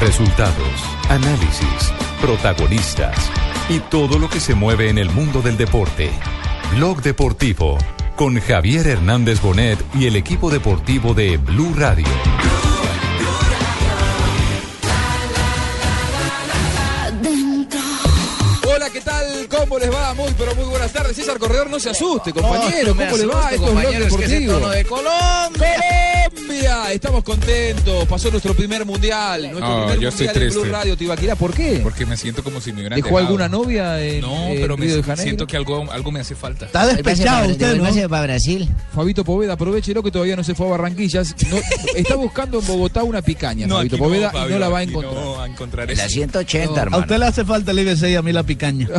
Resultados, análisis, protagonistas y todo lo que se mueve en el mundo del deporte. Blog Deportivo con Javier Hernández Bonet y el equipo deportivo de Blue Radio. Hola, ¿qué tal? ¿Cómo les va? Muy, pero muy buenas tardes. César Corredor, no se asuste, compañero. ¿Cómo le va? Esto es Blog Deportivo. de Colombia. Colombia, estamos contentos. Pasó nuestro primer mundial. Nuestro No, primer yo estoy mundial en Blue triste. Radio Tibaquirá. ¿Por qué? Porque me siento como si me hubieran ¿Dejó dejado. alguna novia en, No, en pero me Río de Janeiro? siento que algo, algo me hace falta. Está despechado usted, ¿no? para Brasil. Fabito Poveda, aprovechelo que todavía no se fue a Barranquillas. No, está buscando en Bogotá una picaña, Fabito aquí Poveda, y Fabio, no la va a encontrar. No va a encontrar En la eso. 180, No. A hermano. usted le hace falta el IBC y a mí la picaña.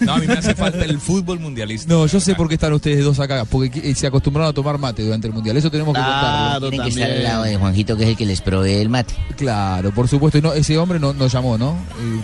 No, a mí me hace falta el fútbol mundialista. No, yo sé por qué están ustedes dos acá, porque se acostumbraron a tomar mate durante el mundial. Eso tenemos que contarlo. Tienen que estar al lado de Juanjito, que es el que les provee el mate. Claro, por supuesto. Y no, ese hombre no nos llamó, ¿no?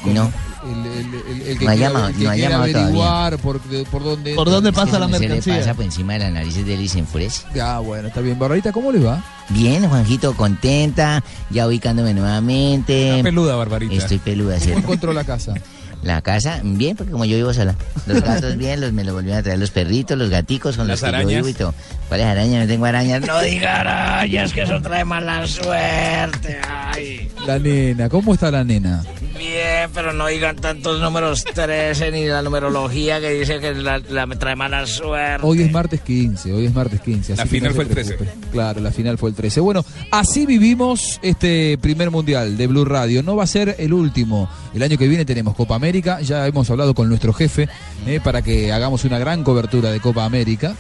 El, No. El, el- el- el que No ha llamado- el que no ha llamado averiguar por, de- por dónde. ¿Por dónde pasa la Se le mercancía? pasa por encima de las narices de él y se enfurece. Ah, bueno, está bien. Barbarita, ¿cómo le va? Bien, Juanjito, contenta, ya ubicándome nuevamente. Una peluda, Barbarita. Estoy peluda, ¿Cómo ¿cierto? encontró la casa? La casa, bien, porque como yo vivo sola. Los gatos bien, los, me los volvieron a traer los perritos, los gaticos con los que yo vivo y todo. ¿Cuáles arañas? No tengo arañas. No diga arañas, que eso trae mala suerte. Ay. La nena, ¿cómo está la nena? Bien, pero no digan tantos números 13 ni la numerología que dice que la, la- me trae mala suerte. Hoy es martes 15, hoy es martes 15. así La final no fue el 13. preocupe. Claro, la final fue el 13. Bueno, así vivimos este primer mundial de Blue Radio. No va a ser el último. El año que viene tenemos Copa América. Ya hemos hablado con nuestro jefe eh, para que hagamos una gran cobertura de Copa América.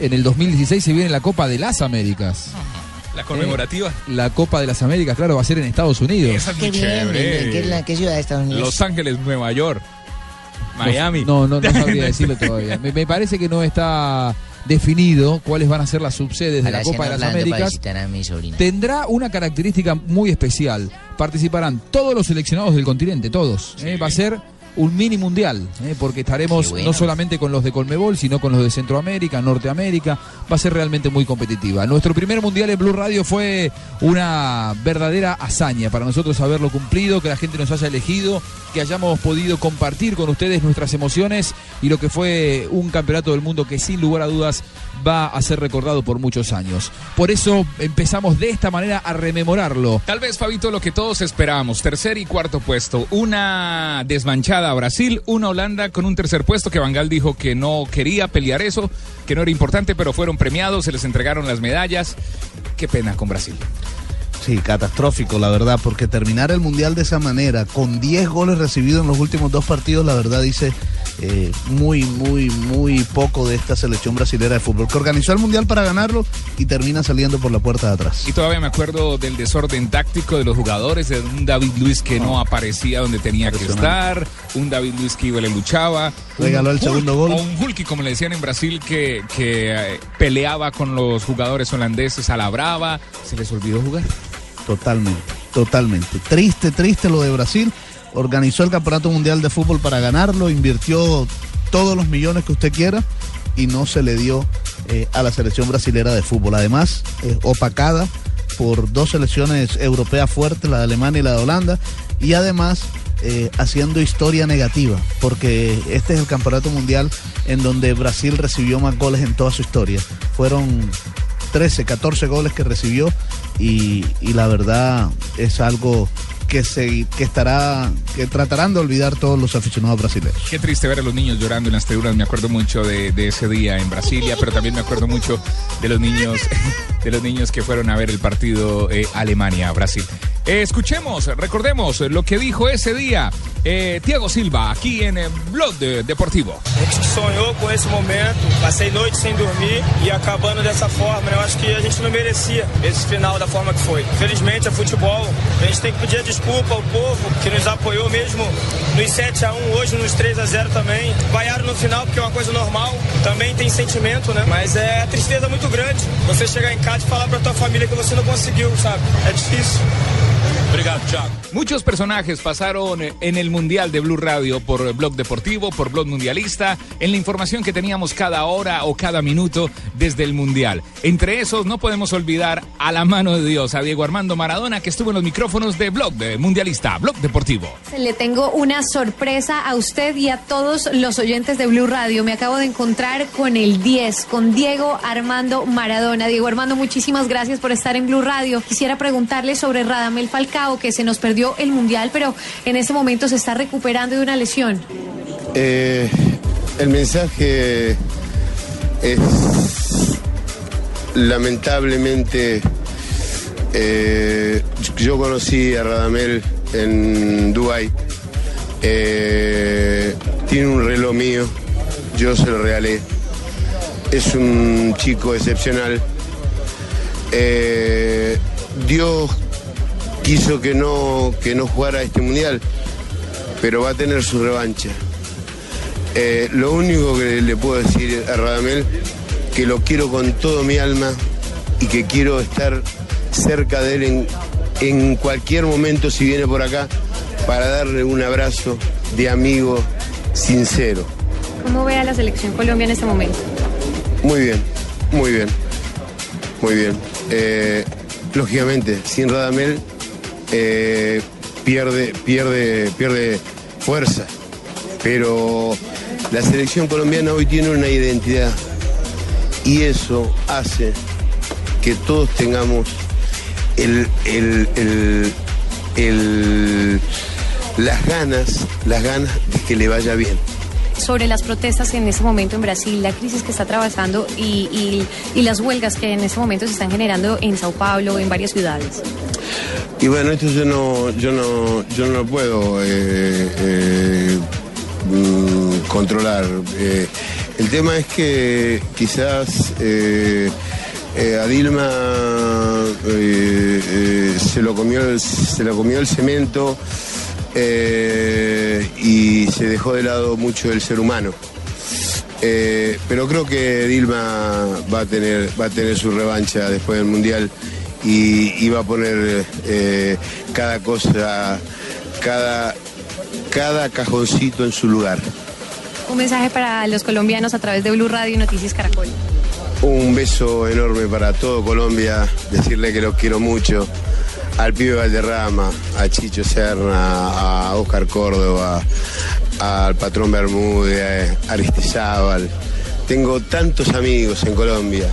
En el 2016 se viene la Copa de las Américas. La conmemorativa. La Copa de las Américas, claro, va a ser en Estados Unidos. Esa es Qué bien, chévere. ¿en qué, la- qué ciudad de Estados Unidos? Los Ángeles, Nueva York, Miami. No, no, no sabría decirlo todavía. Me, me parece que no está definido cuáles van a ser las subsedes de la Copa de las Américas. a mi. Tendrá una característica muy especial. Participarán todos los seleccionados del continente, todos. ¿eh? Va a ser un mini mundial, ¿eh? porque estaremos bueno. no solamente con los de Colmebol, sino con los de Centroamérica, Norteamérica. Va a ser realmente muy competitiva. Nuestro primer mundial en Blue Radio fue una verdadera hazaña para nosotros haberlo cumplido, que la gente nos haya elegido, que hayamos podido compartir con ustedes nuestras emociones y lo que fue un campeonato del mundo que sin lugar a dudas va a ser recordado por muchos años. Por eso empezamos de esta manera a rememorarlo. Tal vez, Fabito, lo que todos esperábamos, tercer y cuarto puesto, una desmanchada a Brasil, una Holanda con un tercer puesto que Bangal dijo que no quería pelear eso, que no era importante, pero fueron premiados, se les entregaron las medallas. Qué pena con Brasil. Sí, catastrófico, la verdad, porque terminar el Mundial de esa manera, con 10 goles recibidos en los últimos dos partidos, la verdad dice eh, muy, muy, muy poco de esta selección brasilera de fútbol, que organizó el Mundial para ganarlo y termina saliendo por la puerta de atrás. Y todavía me acuerdo del desorden táctico de los jugadores, de un David Luis que no aparecía donde tenía que estar, un David Luis que iba y le luchaba. Regaló el Hulk, segundo gol. O un Hulky, como le decían en Brasil, que, que eh, peleaba con los jugadores holandeses a la brava. Se les olvidó jugar. Totalmente, totalmente. Triste, triste lo de Brasil. Organizó el Campeonato Mundial de Fútbol para ganarlo, invirtió todos los millones que usted quiera y no se le dio eh, a la selección brasilera de fútbol. Además, eh, opacada por dos selecciones europeas fuertes, la de Alemania y la de Holanda, y además eh, haciendo historia negativa, porque este es el Campeonato Mundial en donde Brasil recibió más goles en toda su historia. Fueron 13, 14 goles que recibió y, y la verdad es algo que se que estará que tratarán de olvidar todos los aficionados brasileños. Qué triste ver a los niños llorando en las tribunas. Me acuerdo mucho de, de ese día en Brasilia, pero también me acuerdo mucho de los niños, de los niños que fueron a ver el partido eh, Alemania-Brasil. Eh, escuchemos, recordemos lo que dijo esse día eh, Tiago Silva aquí en eh, Blog de- Deportivo. A gente sonhou com esse momento, passei noite sem dormir e acabando dessa forma, eu acho que a gente não merecia esse final da forma que foi. Infelizmente é futebol, a gente tem que pedir desculpa ao povo que nos apoiou mesmo nos 7 a 1 hoje nos 3 a 0 também. Vaiaram no final porque é uma coisa normal, também tem sentimento, né? Mas é tristeza muito grande você chegar em casa e falar pra tua família que você não conseguiu, sabe? É difícil. Obrigado. Muchos personajes pasaron en el Mundial de Blue Radio por Blog Deportivo, por Blog Mundialista, en la información que teníamos cada hora o cada minuto desde el Mundial. Entre esos no podemos olvidar a la mano de Dios, a Diego Armando Maradona, que estuvo en los micrófonos de Blog de Mundialista, Blog Deportivo. Le tengo una sorpresa a usted y a todos los oyentes de Blue Radio. Me acabo de encontrar con el 10, con Diego Armando Maradona. Diego Armando, muchísimas gracias por estar en Blue Radio. Quisiera preguntarle sobre Radamel Falcao, que se nos perdió el Mundial, pero en este momento se está recuperando de una lesión. Eh, el mensaje es lamentablemente eh, yo conocí a Radamel en Dubai. Eh, tiene un reloj mío, yo se lo regalé. Es un chico excepcional. Eh, Dios quiso que no, que no jugara este mundial, pero va a tener su revancha. Eh, lo único que le puedo decir a Radamel, que lo quiero con todo mi alma y que quiero estar cerca de él en, en cualquier momento si viene por acá para darle un abrazo de amigo sincero. ¿Cómo ve a la selección Colombia en este momento? Muy bien, muy bien, muy bien. Eh, lógicamente, sin Radamel eh, pierde, pierde, pierde fuerza, pero la selección colombiana hoy tiene una identidad y eso hace que todos tengamos el, el, el, las ganas, las ganas de que le vaya bien. Sobre las protestas en este momento en Brasil, la crisis que está atravesando y, y- las huelgas que en este momento se están generando en Sao Paulo, en varias ciudades. Y bueno, esto yo no, yo no, yo no lo puedo eh, eh, mm, controlar. Eh, el tema es que quizás a Dilma se lo comió el, se lo comió el cemento eh, y se dejó de lado mucho el ser humano. Eh, pero creo que Dilma va a tener, va a tener su revancha después del Mundial y, y va a poner eh, cada cosa, cada, cada cajoncito en su lugar. Un mensaje para los colombianos a través de Blue Radio y Noticias Caracol. Un beso enorme para todo Colombia, decirle que los quiero mucho. Al pibe Valderrama, a Chicho Serna, a Oscar Córdoba, al patrón Bermúdez, a Aristizábal. Tengo tantos amigos en Colombia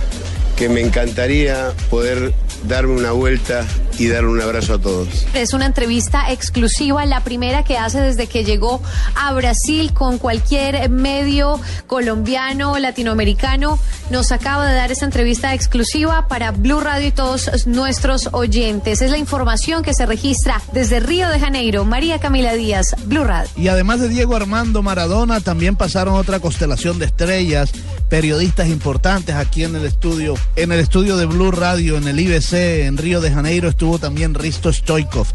que me encantaría poder darme una vuelta y darle un abrazo a todos. Es una entrevista exclusiva, la primera que hace desde que llegó a Brasil con cualquier medio colombiano, latinoamericano. Nos acaba de dar esta entrevista exclusiva para Blue Radio y todos nuestros oyentes. Es la información que se registra desde Río de Janeiro. María Camila Díaz, Blue Radio. Y además de Diego Armando Maradona, también pasaron otra constelación de estrellas, periodistas importantes aquí en el estudio, en el estudio de Blue Radio, en el IBC, en Río de Janeiro, estuvo también Risto Stoikov,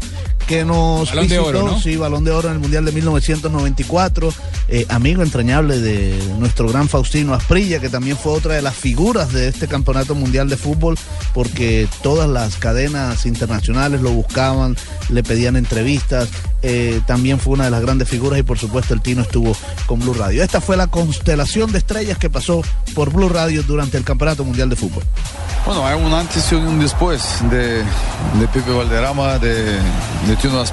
que nos Balón de oro, ¿no? sí, balón de oro en el Mundial de 1994, eh, amigo entrañable de nuestro gran Faustino Asprilla, que también fue otra de las figuras de este Campeonato Mundial de Fútbol, porque todas las cadenas internacionales lo buscaban, le pedían entrevistas, eh, también fue una de las grandes figuras y por supuesto el Tino estuvo con Blue Radio. Esta fue la constelación de estrellas que pasó por Blue Radio durante el Campeonato Mundial de Fútbol. Bueno, hay un antes y un después de, de Pepe Valderrama, de, de Tino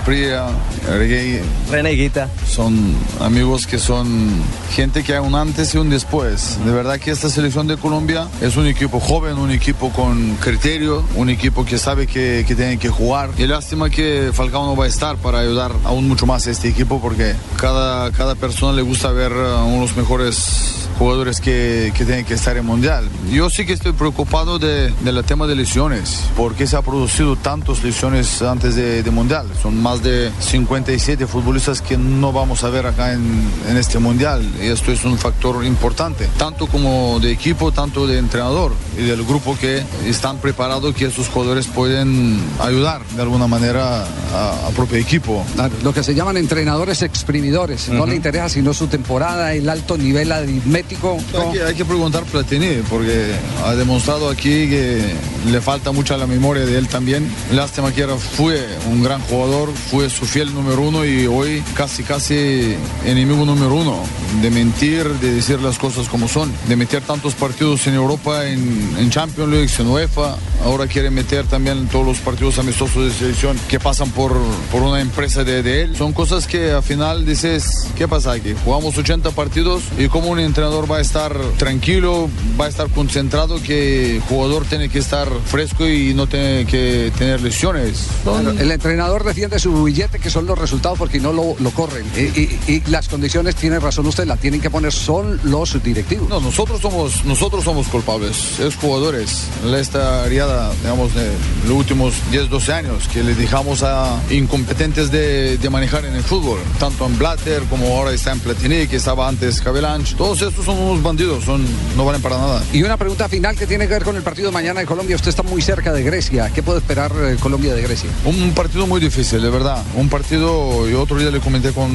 Reguei. Reneguita. Son amigos que son gente que hay un antes y un después. De verdad que esta selección de Colombia es un equipo joven, un equipo con criterio, un equipo que sabe que, que tiene que jugar. Y lástima que Falcao no va a estar para ayudar aún mucho más este equipo porque cada, cada persona le gusta ver a unos mejores jugadores que, que tienen que estar en Mundial. Yo sí que estoy preocupado de, del tema de lesiones, porque se ha producido tantas lesiones antes de, de Mundial. Son más de 57 futbolistas que no vamos a ver acá en, en este Mundial. Y esto es un factor importante, tanto como de equipo, tanto de entrenador y del grupo que están preparados que estos jugadores pueden ayudar de alguna manera a, a propio equipo. Claro, lo que se llaman entrenadores exprimidores. No le interesa sino su temporada, el alto nivel aritmético? Hay que, hay que preguntar a Platini porque ha demostrado aquí que le falta mucho a la memoria de él también. Lástima que era, fue un gran jugador, fue su fiel número uno y hoy casi casi enemigo número uno de mentir, de decir las cosas como son, de meter tantos partidos en Europa, en, en Champions League, en UEFA. Ahora quiere meter también todos los partidos amistosos de selección que pasan por, por una empresa de, de él. Son cosas que al final dices, ¿qué pasa aquí? Jugamos 80 partidos y como un entrenador va a estar tranquilo, va a estar concentrado, que el jugador tiene que estar fresco y no tiene que tener lesiones. Bueno, el entrenador defiende su billete, que son los resultados, porque no lo, lo corren. Y, y- y las condiciones, tiene razón usted, la tienen que poner, son los directivos. No, nosotros somos, nosotros somos culpables, es jugadores. Esta ariada, digamos, de los últimos 10, 12 años, que le dejamos a incompetentes de, de manejar en el fútbol, tanto en Blatter como ahora está en Platini, que estaba antes Cabelanch. Todos estos son unos bandidos, son, no valen para nada. Y una pregunta final que tiene que ver con el partido de mañana de Colombia. Usted está muy cerca de Grecia. ¿Qué puede esperar eh, Colombia de Grecia? Un partido muy difícil, de verdad. Un partido, yo otro día le comenté con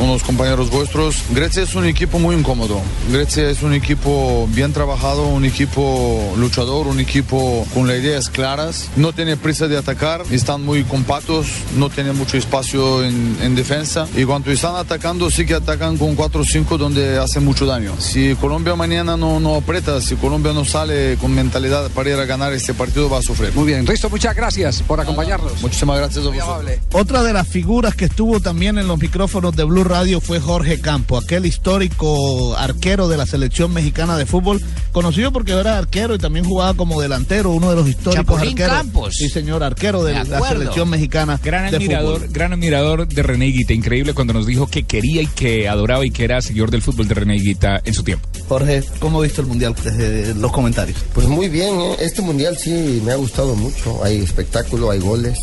unos compañeros vuestros. Grecia es un equipo muy incómodo. Grecia es un equipo bien trabajado, un equipo luchador, un equipo con las ideas claras. No tiene prisa de atacar, están muy compactos, no tienen mucho espacio en, en defensa. Y cuando están atacando, sí que atacan con 4 o 5 donde hacen mucho daño. Si Colombia mañana no, no aprieta, si Colombia no sale con mentalidad para ir a ganar este partido, va a sufrir. Muy bien, Risto, muchas gracias por acompañarnos. Muchísimas gracias a vosotros. Otra de las figuras que estuvo también en los micrófonos de Blue Radio fue Jorge Campo, aquel histórico arquero de la selección mexicana de fútbol, conocido porque era arquero y también jugaba como delantero, uno de los históricos Chapulín arqueros. Campos. Sí, señor, arquero de, De la selección mexicana Gran de admirador, fútbol. Gran admirador de René Higuita. Increíble cuando nos dijo que quería y que adoraba y que era seguidor del fútbol de René Higuita en su tiempo. Jorge, ¿cómo viste el mundial desde los comentarios? Pues muy bien, ¿eh? este mundial sí me ha gustado mucho. Hay espectáculo, hay goles.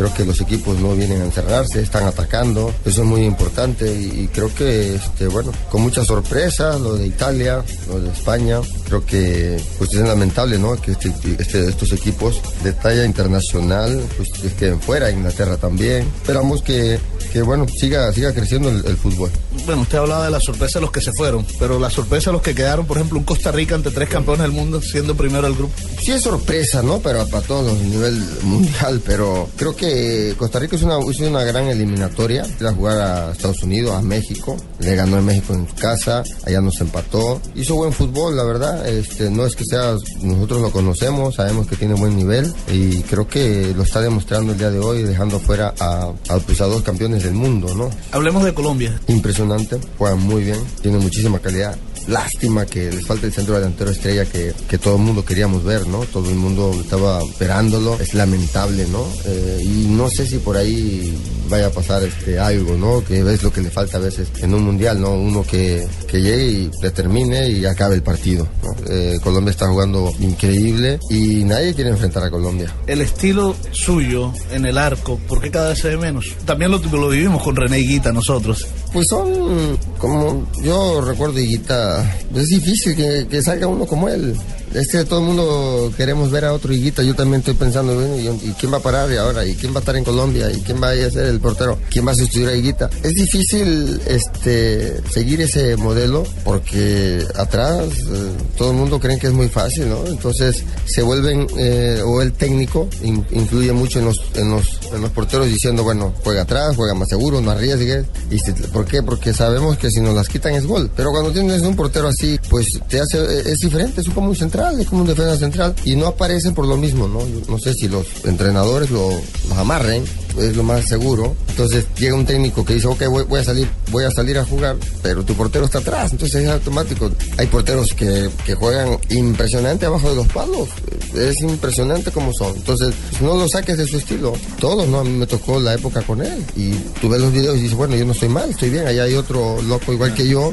Creo que los equipos no vienen a encerrarse, están atacando. Eso es muy importante y, creo que, este, bueno, con mucha sorpresa, lo de Italia, lo de España. Creo que pues es lamentable, ¿no? Que este- este- estos equipos de talla internacional pues queden fuera, Inglaterra también. Esperamos que, que bueno, siga, siga creciendo el- el fútbol. Bueno, usted hablaba de la sorpresa de los que se fueron, pero la sorpresa de los que quedaron, por ejemplo, un Costa Rica ante tres campeones del mundo, siendo primero el grupo. Sí es sorpresa, ¿no? Pero para todos a nivel mundial, pero creo que Costa Rica es una, es una gran eliminatoria. Ir a jugar a Estados Unidos, a México, le ganó en México en su casa, allá nos empató. Hizo buen fútbol, la verdad. Este, no es que sea, nosotros lo conocemos, sabemos que tiene buen nivel y creo que lo está demostrando el día de hoy, dejando fuera a, a, pues, a dos campeones del mundo, ¿no? Hablemos de Colombia. Impresionante, juegan muy bien, tienen muchísima calidad. Lástima que les falta el centro delantero estrella que, que todo el mundo queríamos ver, ¿no? Todo el mundo estaba esperándolo. Es lamentable, ¿no? Eh, y no sé si por ahí vaya a pasar este algo, ¿no? Que ves lo que le falta a veces en un mundial, ¿no? Uno que, que llegue y determine y acabe el partido. ¿no? Eh, Colombia está jugando increíble y nadie quiere enfrentar a Colombia. El estilo suyo en el arco, ¿por qué cada vez se ve menos? También lo, lo vivimos con René Higuita nosotros. Pues son como yo recuerdo Higuita, es difícil que, que salga uno como él. Es que todo el mundo queremos ver a otro Higuita. Yo también estoy pensando, bueno, ¿y, quién va a parar ahora? ¿Y quién va a estar en Colombia? ¿Y quién va a ser el portero? ¿Quién va a sustituir a Higuita? Es difícil este, seguir ese modelo porque atrás eh, todo el mundo cree que es muy fácil, ¿no? Entonces se vuelven, eh, o el técnico in- influye mucho en los, en, los, en los porteros diciendo, bueno, juega atrás, juega más seguro, no arriesgues. ¿Y ¿Por qué? Porque sabemos que si nos las quitan es gol. Pero cuando tienes un portero así, pues te hace, es diferente, es como un central, es como un defensa central y no aparece por lo mismo, ¿no? Yo no sé si los entrenadores lo, los amarren, es lo más seguro. Entonces llega un técnico que dice, ok, voy, voy a salir, voy a salir a jugar, pero tu portero está atrás, entonces es automático. Hay porteros que, que juegan impresionante abajo de los palos, es impresionante como son. Entonces no lo saques de su estilo. Todos, ¿no? A mí me tocó la época con él y tú ves los videos y dices, bueno, yo no estoy mal, estoy bien, allá hay otro loco igual que yo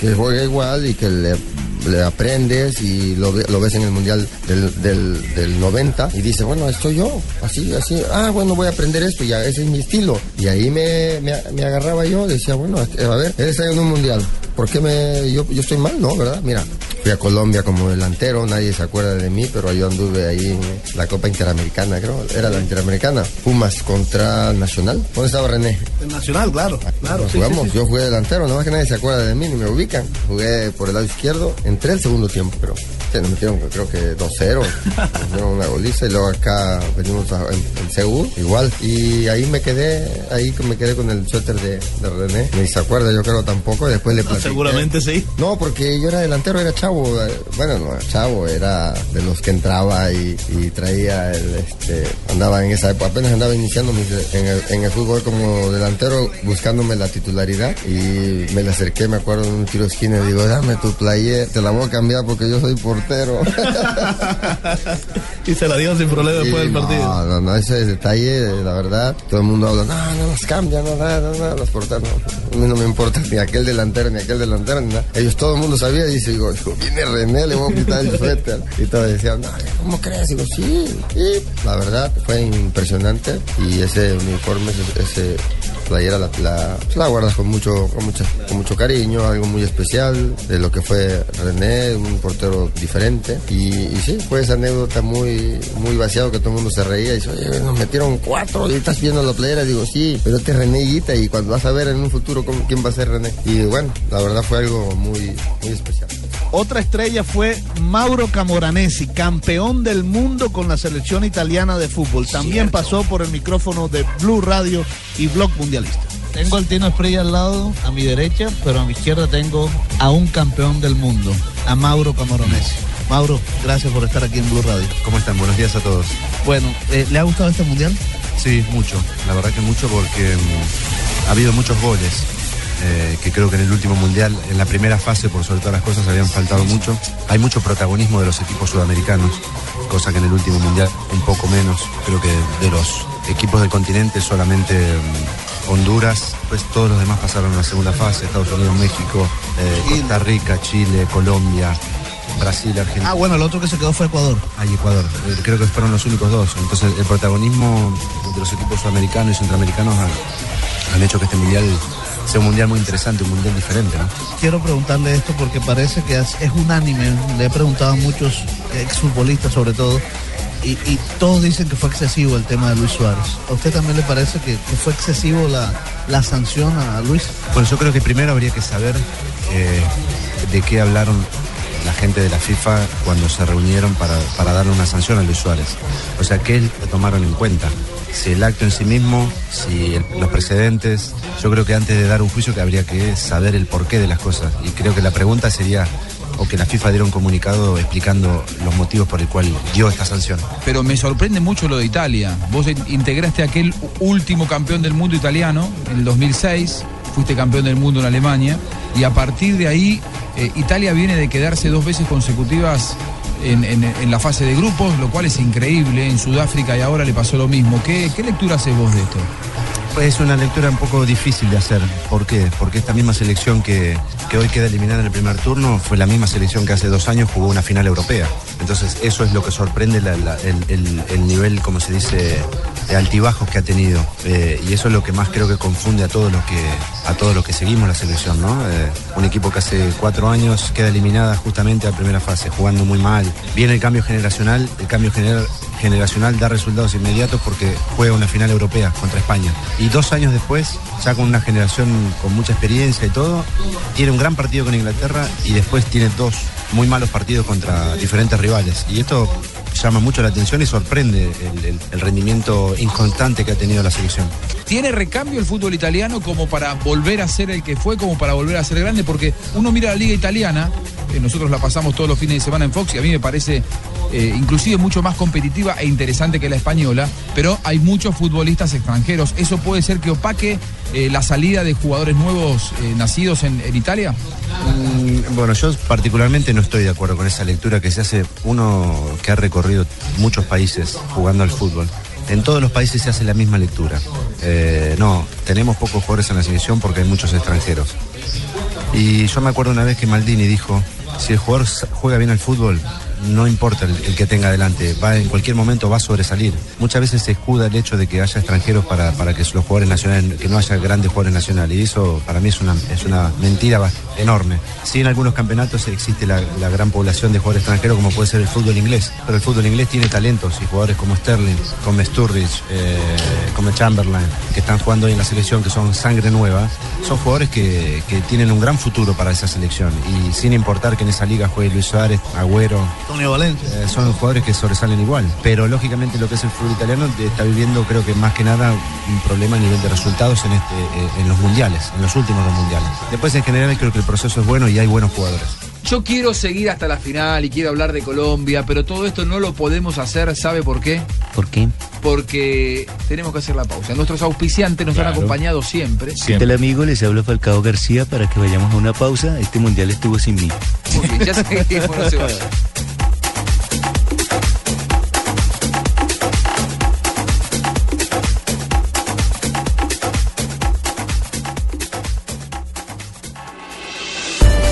que juega igual y que le le aprendes y lo, lo ves en el mundial del, del, del 90 y dices, bueno, estoy yo, así, así, ah, bueno, voy a aprender esto, ya ese es mi estilo. Y ahí me, me, me agarraba yo, decía, bueno, a ver, él está en un mundial, ¿por qué me, yo, yo estoy mal? No, ¿verdad? Mira, fui a Colombia como delantero, nadie se acuerda de mí, pero yo anduve ahí en la Copa Interamericana, creo, era la Interamericana, Pumas contra Nacional, ¿dónde estaba René? El Nacional, claro, claro. sí, jugamos, sí, sí. yo jugué delantero, nada más que nadie se acuerda de mí ni me ubican. Jugué por el lado izquierdo, entré el segundo tiempo, pero se nos metieron creo que 2-0, nos dieron una goliza y luego acá venimos a, en, en Seúl, igual. Y ahí me quedé, ahí me quedé con el suéter de, de René, ni se acuerda yo creo tampoco, después le platiqué. seguramente sí. No, porque yo era delantero, era chavo, eh, bueno, no era chavo, era de los que entraba y, y traía el, este, andaba en esa época, apenas andaba iniciando mis- en el, en el fútbol como delantero, buscándome la titularidad y me le acerqué, me acuerdo en un tiro de esquina y digo, dame tu player, te la voy a cambiar porque yo soy portero. y se la dio sin problema después del partido. No, no, no, ese detalle, la verdad, todo el mundo habla, no, no los cambian, no, no, no, no, los porteros, no. A mí no me importa ni aquel delantero, ni aquel delantero, ni nada. Ellos, todo el mundo sabía, y dice, digo, viene René, le voy a quitar el suéter. Y todos decían, no, ¿cómo crees? Digo, sí, sí. La verdad, fue impresionante, y ese uniforme, ese, ese playera, la, la, la guardas con mucho, con, mucha, con mucho cariño, algo muy especial, de lo que fue René, un portero diferente, y, sí, fue esa anécdota muy, muy vaciado que todo el mundo se reía y dice, oye, nos metieron cuatro y estás viendo la playera. Digo, sí, pero este es René Higuita y cuando vas a ver en un futuro cómo- quién va a ser René. Y bueno, la verdad fue algo muy, muy especial. Otra estrella fue Mauro Camoranesi, campeón del mundo con la selección italiana de fútbol. También pasó por el micrófono de Blue Radio y Blog Mundialista. Tengo al Tino Esprilla al lado, a mi derecha, pero a mi izquierda tengo a un campeón del mundo, a Mauro Camoranesi. Mauro, gracias por estar aquí en Blue Radio. ¿Cómo están? Buenos días a todos. Bueno, eh, ¿le ha gustado este mundial? Sí, mucho. La verdad que mucho porque mm, ha habido muchos goles. Eh, que creo que en el último mundial, en la primera fase, por sobre todas las cosas, habían faltado mucho. Hay mucho protagonismo de los equipos sudamericanos, cosa que en el último mundial un poco menos. Creo que de los equipos del continente solamente mm, Honduras, pues todos los demás pasaron a la segunda fase, Estados Unidos, México, eh, Costa Rica, Chile, Colombia, Brasil, Argentina. Ah, bueno, el otro que se quedó fue Ecuador. Hay Ecuador. Eh, Creo que fueron los únicos dos. Entonces el protagonismo de los equipos sudamericanos y centroamericanos han, han hecho que este mundial sea un mundial muy interesante, un mundial diferente. ¿no? Quiero preguntarle esto porque parece que es, es unánime. Le he preguntado a muchos exfutbolistas sobre todo. Y, y todos dicen que fue excesivo el tema de Luis Suárez. ¿A usted también le parece que, que fue excesivo la, la sanción a Luis? Bueno, yo creo que primero habría que saber eh, de qué hablaron la gente de la FIFA cuando se reunieron para, para darle una sanción a Luis Suárez. O sea, ¿qué tomaron en cuenta? Si el acto en sí mismo, si los precedentes. Yo creo que antes de dar un juicio que habría que saber el porqué de las cosas. Y creo que la pregunta sería, o que la FIFA diera un comunicado explicando los motivos por el cual dio esta sanción. Pero me sorprende mucho lo de Italia. Vos in- integraste aquel último campeón del mundo italiano en el 2006, fuiste campeón del mundo en Alemania, y a partir de ahí eh, Italia viene de quedarse dos veces consecutivas en, en- la fase de grupos, lo cual es increíble. En Sudáfrica y ahora le pasó lo mismo. ¿Qué, qué lectura haces vos de esto? Es una lectura un poco difícil de hacer. ¿Por qué? Porque esta misma selección que, que hoy queda eliminada en el primer turno fue la misma selección que hace dos años jugó una final europea. Entonces eso es lo que sorprende el, el- el nivel, como se dice, de altibajos que ha tenido. Eh, y eso es lo que más creo que confunde a todos los que, a todos los que seguimos la selección, ¿no? Eh, un equipo que hace cuatro años queda eliminada justamente a primera fase, jugando muy mal. Viene el cambio generacional, el cambio gener- generacional da resultados inmediatos porque juega una final europea contra España. Y dos años después, ya con una generación con mucha experiencia y todo, tiene un gran partido con Inglaterra y después tiene dos muy malos partidos contra diferentes rivales. Y esto llama mucho la atención y sorprende el, rendimiento inconstante que ha tenido la selección. ¿Tiene recambio el fútbol italiano como para volver a ser el que fue, como para volver a ser grande? Porque uno mira la liga italiana, eh, nosotros la pasamos todos los fines de semana en Fox y a mí me parece eh, inclusive mucho más competitiva e interesante que la española, pero hay muchos futbolistas extranjeros. ¿Eso puede ser que opaque eh, la salida de jugadores nuevos eh, nacidos en, Italia? Mm, Bueno, yo particularmente no estoy de acuerdo con esa lectura que se hace uno que ha recorrido muchos países jugando al fútbol. En todos los países se hace la misma lectura. Eh, no, tenemos pocos jugadores en la selección porque hay muchos extranjeros. Y yo me acuerdo una vez que Maldini dijo, si el jugador juega bien al fútbol, no importa el, que tenga adelante, va en cualquier momento va a sobresalir. Muchas veces se escuda el hecho de que haya extranjeros para, para que los jugadores nacionales, que no haya grandes jugadores nacionales, y eso para mí es una, es una mentira enorme. Sí, en algunos campeonatos existe la, la gran población de jugadores extranjeros, como puede ser el fútbol inglés, pero el fútbol inglés tiene talentos y jugadores como Sterling, como Sturridge, eh, como Chamberlain, que están jugando hoy en la selección, que son sangre nueva, son jugadores que, que tienen un gran futuro para esa selección. Y sin importar que en esa liga juegue Luis Suárez, Agüero, Antonio Valencia. eh, son jugadores que sobresalen igual. Pero lógicamente lo que es el fútbol italiano está viviendo, creo que más que nada, un problema a nivel de resultados en, este, eh, en los mundiales, en los últimos dos mundiales. Después, en general, creo que el proceso es bueno y hay buenos jugadores. Yo quiero seguir hasta la final y quiero hablar de Colombia, pero todo esto no lo podemos hacer, ¿sabe por qué? ¿Por qué? Porque tenemos que hacer la pausa. Nuestros auspiciantes nos han Claro. acompañado siempre. ¿Qué tal amigo? Les habla Falcao García para que vayamos a una pausa. Este mundial estuvo sin mí. Muy bien, ya seguimos, no se vaya.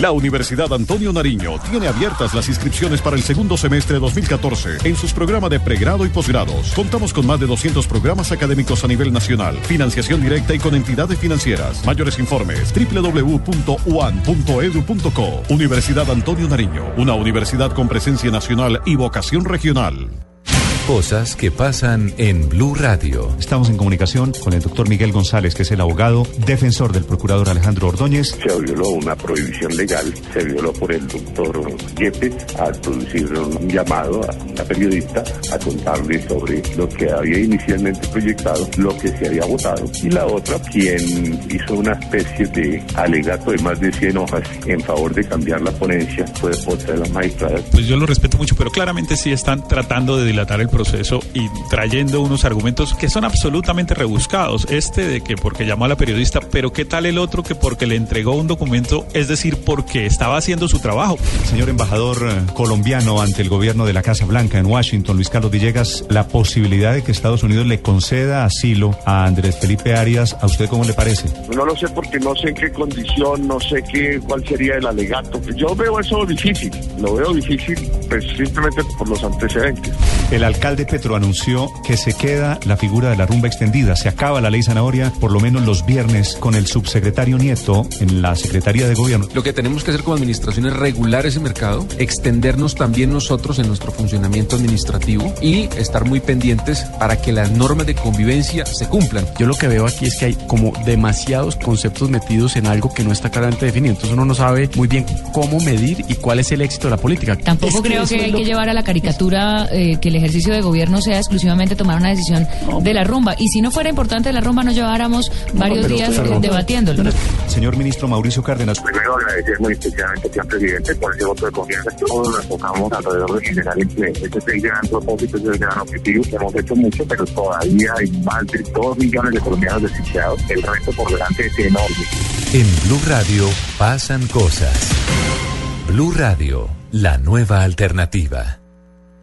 La Universidad Antonio Nariño tiene abiertas las inscripciones para el segundo semestre 2014 en sus programas de pregrado y posgrados. Contamos con más de 200 programas académicos a nivel nacional, financiación directa y con entidades financieras. Mayores informes www.uan.edu.co. Universidad Antonio Nariño, una universidad con presencia nacional y vocación regional. Cosas que pasan en Blue Radio. Estamos en comunicación con el doctor Miguel González, que es el abogado defensor del procurador Alejandro Ordóñez. Se violó una prohibición legal, se violó por el doctor Yepes al producir un llamado a una periodista a contarle sobre lo que había inicialmente proyectado, lo que se había votado, y la otra, quien hizo una especie de alegato de más de 100 hojas en favor de cambiar la ponencia, fue otra de las magistradas. Pues yo lo respeto mucho, pero claramente sí están tratando de dilatar el proceso y trayendo unos argumentos que son absolutamente rebuscados. Este de que porque llamó a la periodista, pero ¿qué tal el otro que porque le entregó un documento, es decir, porque estaba haciendo su trabajo? Señor embajador eh, colombiano ante el gobierno de la Casa Blanca en Washington, Luis Carlos Villegas, la posibilidad de que Estados Unidos le conceda asilo a Andrés Felipe Arias, ¿a usted cómo le parece? No lo sé porque no sé en qué condición, no sé qué, cuál sería el alegato. Yo veo eso difícil, lo veo difícil pues simplemente por los antecedentes. El alcalde Petro anunció que se queda la figura de la rumba extendida. Se acaba la ley zanahoria, por lo menos los viernes, con el subsecretario Nieto en la Secretaría de Gobierno. Lo que tenemos que hacer como administración es regular ese mercado, extendernos también nosotros en nuestro funcionamiento administrativo y estar muy pendientes para que las normas de convivencia se cumplan. Yo lo que veo aquí es que hay como demasiados conceptos metidos en algo que no está claramente definido. Entonces uno no sabe muy bien cómo medir y cuál es el éxito de la política. Tampoco creo que hay que llevar a la caricatura eh, que el ejercicio de gobierno sea exclusivamente tomar una decisión de la rumba. Y si no fuera importante la rumba, no lleváramos varios pero días usted- debatiéndolo. Señor ministro Mauricio Cárdenas. Primero agradecer muy especialmente al señor presidente por ese voto de confianza. Todos nos enfocamos alrededor de generar empleo. Este es el gran propósito, este es el gran objetivo. Hemos hecho mucho, pero todavía hay más de 2 millones de colombianos desempleados. El reto por delante es enorme. En Blue Radio pasan cosas. Blue Radio, la nueva alternativa.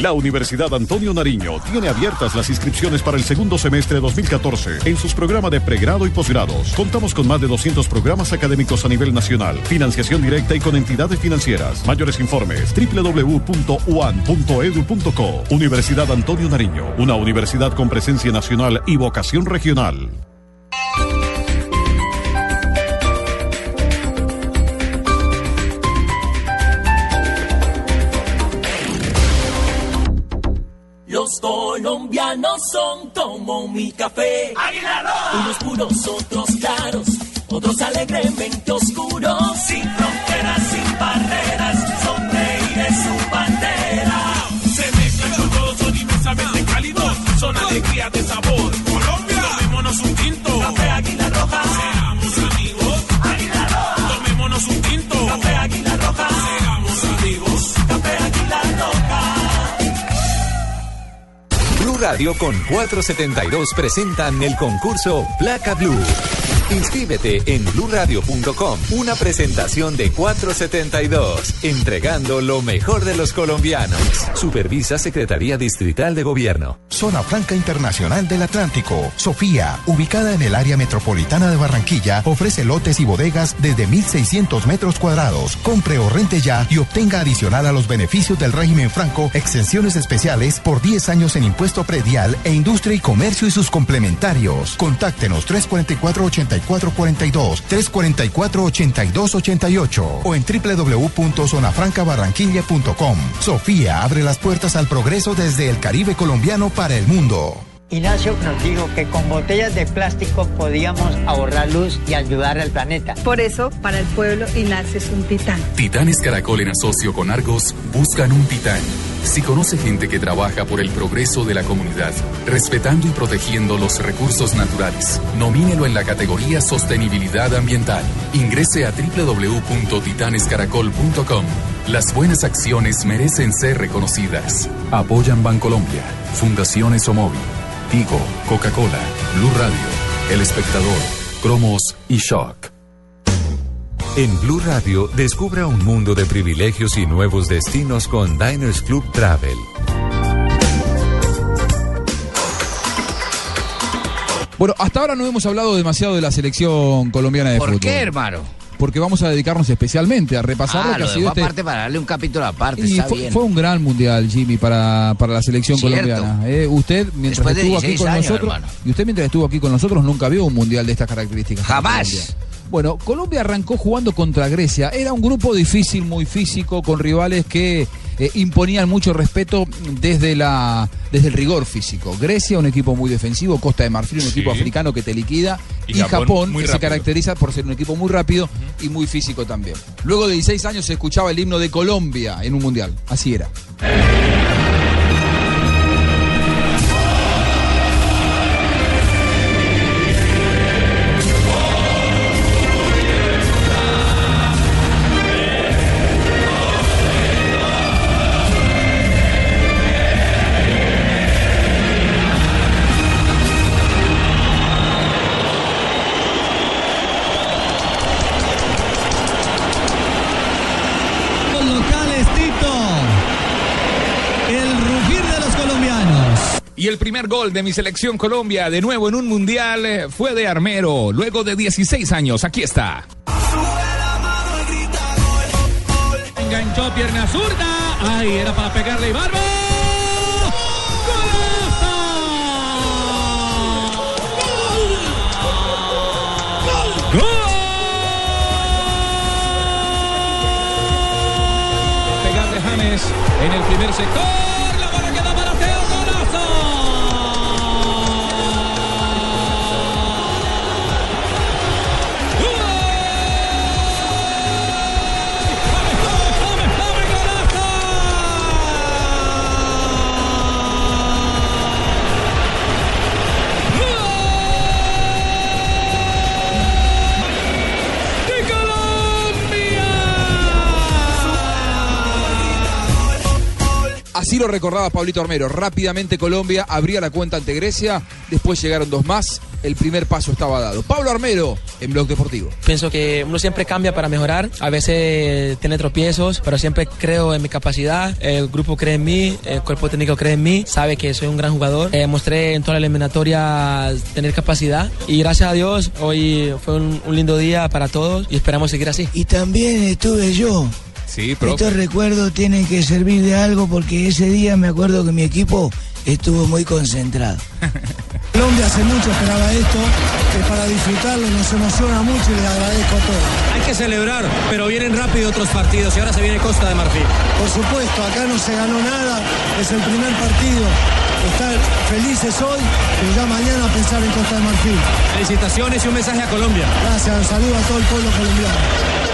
La Universidad Antonio Nariño tiene abiertas las inscripciones para el segundo semestre 2014 en sus programas de pregrado y posgrados. Contamos con más de 200 programas académicos a nivel nacional, financiación directa y con entidades financieras. Mayores informes www.uan.edu.co. Universidad Antonio Nariño, una universidad con presencia nacional y vocación regional. Colombianos son como mi café. Unos puros, otros claros, otros alegremente oscuros. Sin fronteras, Con 472 presentan el concurso Placa Blue. Inscríbete en bluradio.com. Una presentación de 472, entregando lo mejor de los colombianos. Supervisa Secretaría Distrital de Gobierno. Zona Franca Internacional del Atlántico. Sofía, ubicada en el área metropolitana de Barranquilla, ofrece lotes y bodegas desde 1.600 metros cuadrados. Compre o rente ya y obtenga adicional a los beneficios del régimen franco exenciones especiales por 10 años en impuesto predial e industria y comercio y sus complementarios. Contáctenos 344-8442, 344-8288 o en www.zonafrancabarranquilla.com. Sofía abre las puertas al progreso desde el Caribe colombiano para el mundo. Ignacio nos dijo que con botellas de plástico podíamos ahorrar luz y ayudar al planeta. Por eso, para el pueblo, Ignacio es un titán. Titanes Caracol en asocio con Argos buscan un titán. Si conoce gente que trabaja por el progreso de la comunidad, respetando y protegiendo los recursos naturales, nomínelo en la categoría Sostenibilidad Ambiental. Ingrese a www.titanescaracol.com. Las buenas acciones merecen ser reconocidas. Apoyan Bancolombia, Fundaciones Omóvil, Tigo, Coca-Cola, Blue Radio, El Espectador, Cromos y Shock. En Blue Radio, descubra un mundo de privilegios y nuevos destinos con Diners Club Travel. Bueno, hasta ahora no hemos hablado demasiado de la selección colombiana de ¿Por fútbol. qué, hermano? Porque vamos a dedicarnos especialmente a repasar lo Ah, que lo ha sido este- aparte para darle un capítulo aparte, Y está fue, bien. fue un gran mundial, Jimmy, para, para la selección Cierto. colombiana. Eh, usted, mientras Después estuvo aquí 16 con años, nosotros, hermano. y usted mientras estuvo aquí con nosotros nunca vio un mundial de estas características. Jamás. Bueno, Colombia arrancó jugando contra Grecia. Era un grupo difícil, muy físico, con rivales que eh, imponían mucho respeto desde, la, desde el rigor físico. Grecia, un equipo muy defensivo, Costa de Marfil, un Sí. equipo africano que te liquida, Y y, Japón, que se caracteriza por ser un equipo muy rápido y muy físico también. Luego de 16 años se escuchaba el himno de Colombia en un mundial. Así era. Gol de mi selección Colombia, de nuevo en un mundial, eh, fue de Armero, luego de 16 años. Aquí está. Enganchó pierna zurda. Ay, era para pegarle y barba. Pegarle James en el primer sector. Así lo recordaba Pablito Armero. Rápidamente Colombia abría la cuenta ante Grecia. Después llegaron dos más. El primer paso estaba dado. Pablo Armero en Blog Deportivo. Pienso que uno siempre cambia para mejorar. A veces tiene tropiezos, pero siempre creo en mi capacidad. El grupo cree en mí, el cuerpo técnico cree en mí, sabe que soy un gran jugador. Eh, mostré en toda la eliminatoria tener capacidad y gracias a Dios hoy fue un, un lindo día para todos y esperamos seguir así. Y también estuve yo. Sí, Estos recuerdos tienen que servir de algo porque ese día me acuerdo que mi equipo estuvo muy concentrado. Colombia hace mucho esperaba esto, que para disfrutarlo nos emociona mucho y les agradezco a todos. Hay que celebrar, pero vienen rápido otros partidos y ahora se viene Costa de Marfil. Por supuesto, acá no se ganó nada, es el primer partido. Estar felices hoy, pero ya mañana pensar en Costa de Marfil. Felicitaciones y un mensaje a Colombia. Gracias, un saludo a todo el pueblo colombiano.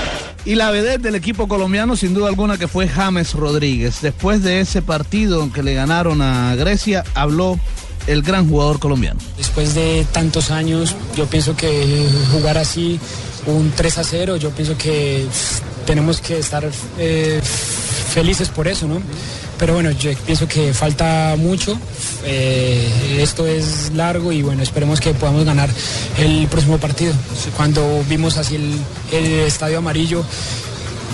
Y la vedette del equipo colombiano, sin duda alguna, que fue James Rodríguez. Después de ese partido que le ganaron a Grecia, habló el gran jugador colombiano. Después de tantos años, yo pienso que jugar así, un 3 a 0, yo pienso que tenemos que estar eh, felices por eso, ¿no? Pero bueno, yo pienso que falta mucho. eh, esto es largo y bueno, esperemos que podamos ganar el próximo partido. Cuando vimos así el, el estadio amarillo,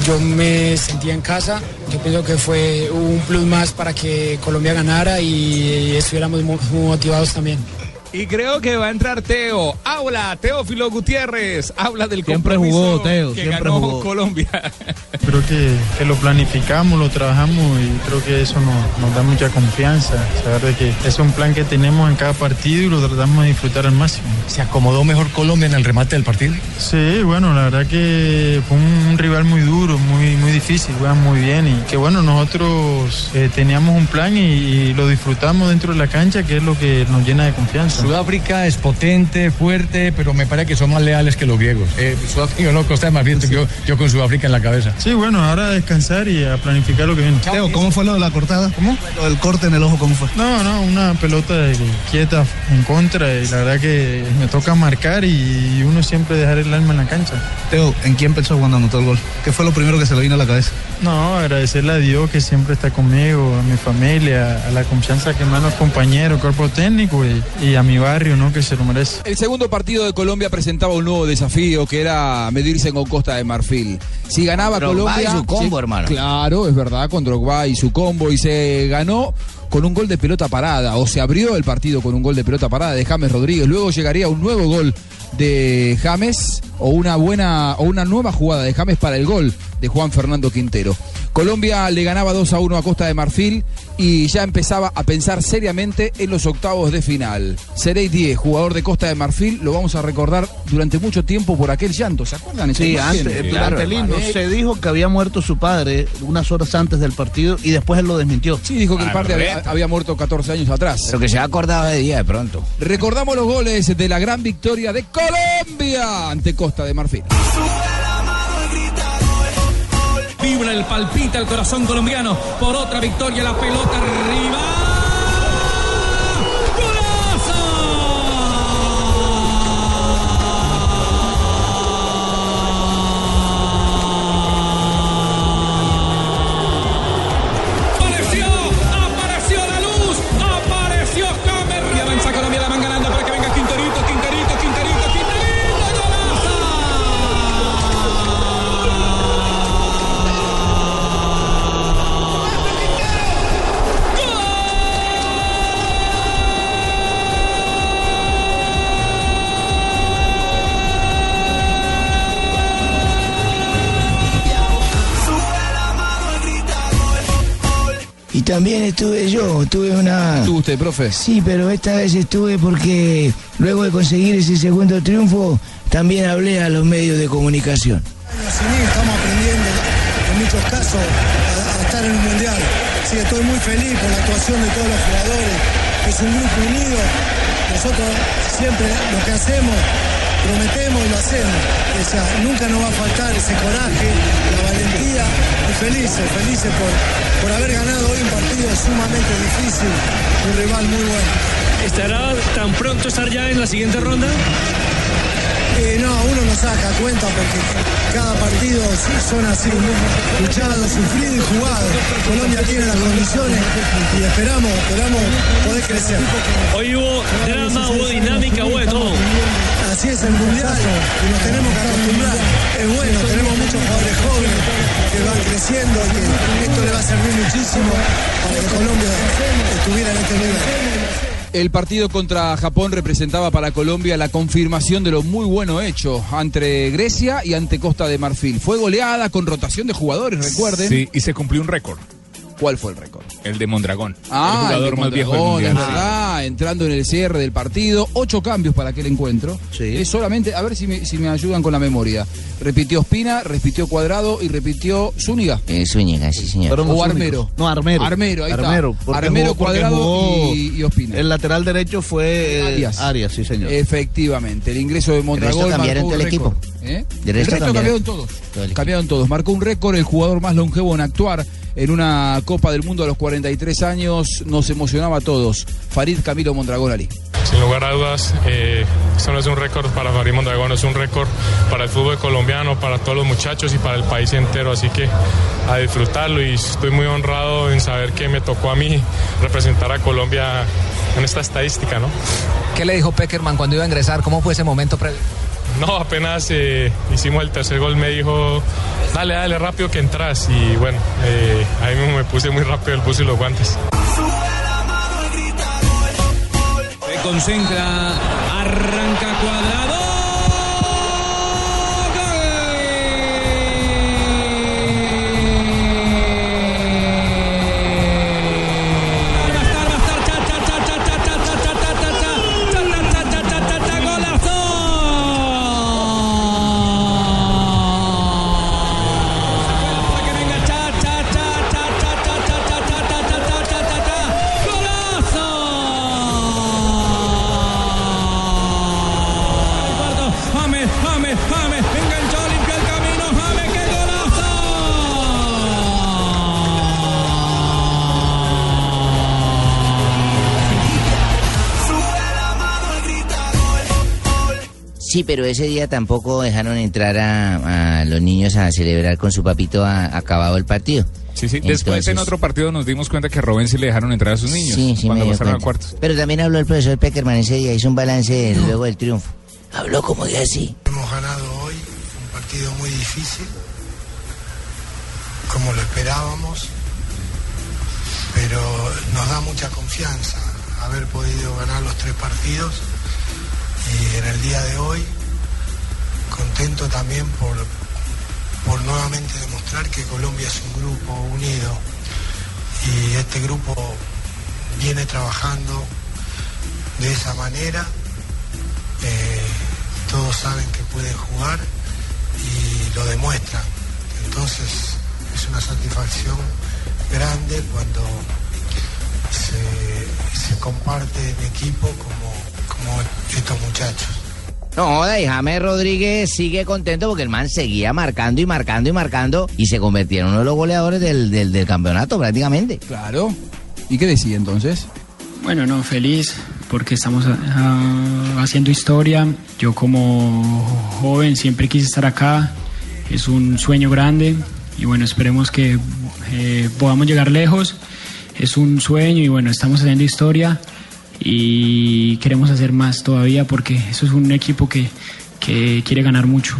yo me sentía en casa. Yo pienso que fue un plus más para que Colombia ganara y estuviéramos mo- motivados también. Y creo que va a entrar Teo. Habla, Teófilo Gutiérrez. Habla del Siempre compromiso jugó, Teo, que siempre ganó jugó. Colombia. Creo que, que lo planificamos, lo trabajamos y creo que eso nos, nos da mucha confianza. Saber de que es un plan que tenemos en cada partido y lo tratamos de disfrutar al máximo. ¿Se acomodó mejor Colombia en el remate del partido? Sí, bueno, la verdad que fue un, un rival muy duro, muy, muy difícil, juegan muy bien y que bueno, nosotros eh, teníamos un plan y, y lo disfrutamos dentro de la cancha, que es lo que nos llena de confianza. Sudáfrica es potente, fuerte, pero me parece que son más leales que los griegos. Eh, Sudáfrica no, Costa de Marfil, yo, yo con Sudáfrica en la cabeza. Sí, bueno, ahora a descansar y a planificar lo que viene. Teo, ¿cómo fue lo de la cortada? ¿Cómo? Lo del corte en el ojo, ¿cómo fue? No, no, una pelota quieta en contra y la verdad que me toca marcar y uno siempre dejar el alma en la cancha. Teo, ¿en quién pensó cuando anotó el gol? ¿Qué fue lo primero que se le vino a la cabeza? No, agradecerle a Dios que siempre está conmigo, a mi familia, a la confianza que me dan los compañeros, cuerpo técnico y, y a mi barrio, ¿no? Que se lo merece. El segundo partido de Colombia presentaba un nuevo desafío que era medirse con Costa de Marfil. Si ganaba Drogba Colombia. y su combo, sí, hermano. Claro, es verdad, con Drogba y su combo. Y se ganó con un gol de pelota parada. O se abrió el partido con un gol de pelota parada de James Rodríguez. Luego llegaría un nuevo gol de James o una buena o una nueva jugada de James para el gol de Juan Fernando Quintero. Colombia le ganaba 2 a 1 a Costa de Marfil y ya empezaba a pensar seriamente en los octavos de final. Serey 10, jugador de Costa de Marfil, lo vamos a recordar durante mucho tiempo por aquel llanto, ¿se acuerdan? Sí, antes, durante el himno se dijo que había muerto su padre unas horas antes del partido y después él lo desmintió. Sí, dijo que el padre había, había muerto 14 años atrás. Pero que se ha acordado de día de pronto. Recordamos los goles de la gran victoria de Colombia ante Costa de Marfil. Vibra el palpita el corazón colombiano por otra victoria, la pelota arriba. Y también estuve yo, tuve una... ¿Estuvo usted, profe? Sí, pero esta vez estuve porque luego de conseguir ese segundo triunfo, también hablé a los medios de comunicación. Así estamos aprendiendo en muchos casos a, a estar en un mundial. Sí, estoy muy feliz por la actuación de todos los jugadores. Es un grupo unido. Nosotros siempre lo que hacemos, prometemos y lo hacemos. O sea, nunca nos va a faltar ese coraje, la valentía y felices, felices por, por haber ganado hoy un partido sumamente difícil, un rival muy bueno. ¿Estará tan pronto estar ya en la siguiente ronda? Eh, no, uno no saca cuenta porque cada partido son así, luchado, sufrido y jugado. Colombia tiene las condiciones y esperamos, esperamos poder crecer. Hoy hubo drama, hubo dinámica, hubo de todo. Así es el mundial y nos tenemos que acostumbrar. Es bueno, tenemos muchos jugadores jóvenes que van creciendo y que esto le va a servir muchísimo para que Colombia estuviera en este nivel. El partido contra Japón representaba para Colombia la confirmación de lo muy bueno hecho ante Grecia y ante Costa de Marfil. Fue goleada con rotación de jugadores, recuerden. Sí, y se cumplió un récord. ¿Cuál fue el récord? El de Mondragón. Ah, el jugador el de más viejo del mundial. es verdad, entrando en el cierre del partido, ocho cambios para aquel encuentro. Es solamente, a ver si me, si me ayudan con la memoria. Repitió Espina, repitió Cuadrado y repitió Zúñiga. Eh, Zúñiga, sí, señor. O. Armero. No, Armero. Armero, ahí está. Armero, porque Armero, jugó- Cuadrado jugó- y, y Ospina. El lateral derecho fue eh, Arias. Arias, sí, señor. Efectivamente, el ingreso de Mondragón resto cambiaron todo el equipo. ¿Eh? El resto resto cambiaron cambiaron todos. Cambiaron todos. Marcó un récord el jugador más longevo en actuar en una Copa del Mundo a los 43 años nos emocionaba a todos. Farid Camilo Mondragón Ali. Sin lugar a dudas, eh, esto no es un récord para Farid Mondragón, es un récord para el fútbol colombiano, para todos los muchachos y para el país entero. Así que a disfrutarlo y estoy muy honrado en saber que me tocó a mí representar a Colombia en esta estadística, ¿no? ¿Qué le dijo Peckerman cuando iba a ingresar? ¿Cómo fue ese momento previo? No, apenas eh, hicimos el tercer gol, me dijo, dale, dale, rápido que entras. Y bueno, eh, ahí mismo me puse muy rápido el buzo y los guantes. Se concentra, arranca cuadrado. Sí, pero ese día tampoco dejaron entrar a, a los niños a celebrar con su papito a- acabado el partido. Sí, sí. Después en otro partido nos dimos cuenta que a Robben sí le dejaron entrar a sus niños Sí, sí, cuando pasaron a cuartos. Pero también habló el profesor Peckerman ese día, hizo un balance luego del triunfo. Habló como de así. Hemos ganado hoy un partido muy difícil, como lo esperábamos, pero nos da mucha confianza haber podido ganar los tres partidos en el día de hoy contento también por, por nuevamente demostrar que Colombia es un grupo unido y este grupo viene trabajando de esa manera. Eh, todos saben que pueden jugar y lo demuestran. Entonces es una satisfacción grande cuando se, se comparte en equipo como, como estos muchachos. No y James Rodríguez sigue contento porque el man seguía marcando y marcando y marcando y se convirtieron en uno de los goleadores del, del, del campeonato prácticamente. Claro. ¿Y qué decía entonces? Bueno, no, feliz porque estamos ah, haciendo historia. Yo como joven siempre quise estar acá. Es un sueño grande y bueno, esperemos que eh, podamos llegar lejos. Es un sueño y bueno, estamos haciendo historia y queremos hacer más todavía porque eso es un equipo que, que quiere ganar mucho.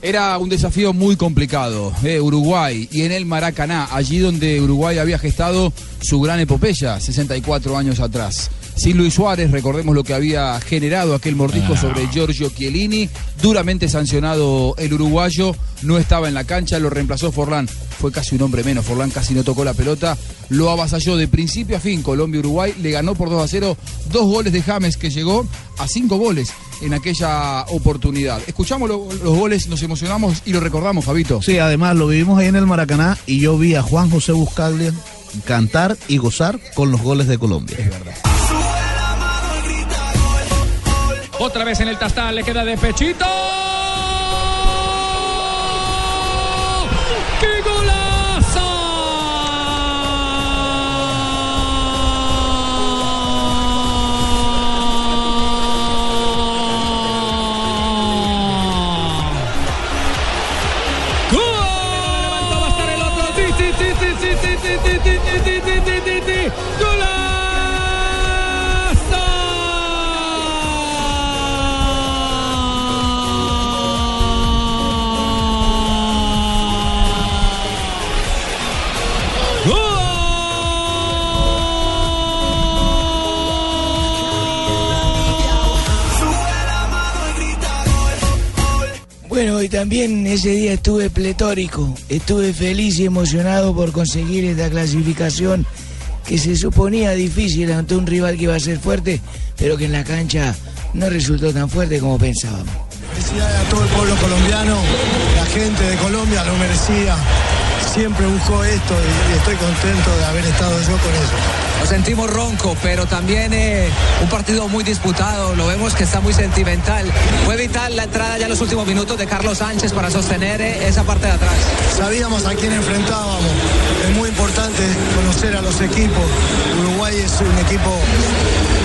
Era un desafío muy complicado, eh, Uruguay, y en el Maracaná, allí donde Uruguay había gestado su gran epopeya, 64 años atrás. Sin Luis Suárez, recordemos lo que había generado aquel mordisco Ah. sobre Giorgio Chiellini, duramente sancionado el uruguayo, no estaba en la cancha, lo reemplazó Forlán, fue casi un hombre menos, Forlán casi no tocó la pelota, lo avasalló de principio a fin Colombia-Uruguay, le ganó por 2 a 0, dos goles de James que llegó a cinco goles en aquella oportunidad. Escuchamos lo- los goles, nos emocionamos y lo recordamos, Fabito. Sí, además lo vivimos ahí en el Maracaná y yo vi a Juan José Buscaglia cantar y gozar con los goles de Colombia. Es verdad. Otra vez en el tastal, le queda de pechito. ¡Golazo! Bueno, y también ese día estuve pletórico, estuve feliz y emocionado por conseguir esta clasificación que se suponía difícil ante un rival que iba a ser fuerte, pero que en la cancha no resultó tan fuerte como pensábamos. Felicidades a todo el pueblo colombiano, la gente de Colombia lo merecía. siempre buscó esto y, estoy contento de haber estado yo con ellos. Lo sentimos ronco, pero también eh, un partido muy disputado. Lo vemos que está muy sentimental. Fue vital la entrada ya en los últimos minutos de Carlos Sánchez para sostener eh, esa parte de atrás. Sabíamos a quién enfrentábamos. Es muy importante conocer a los equipos. Uruguay es un equipo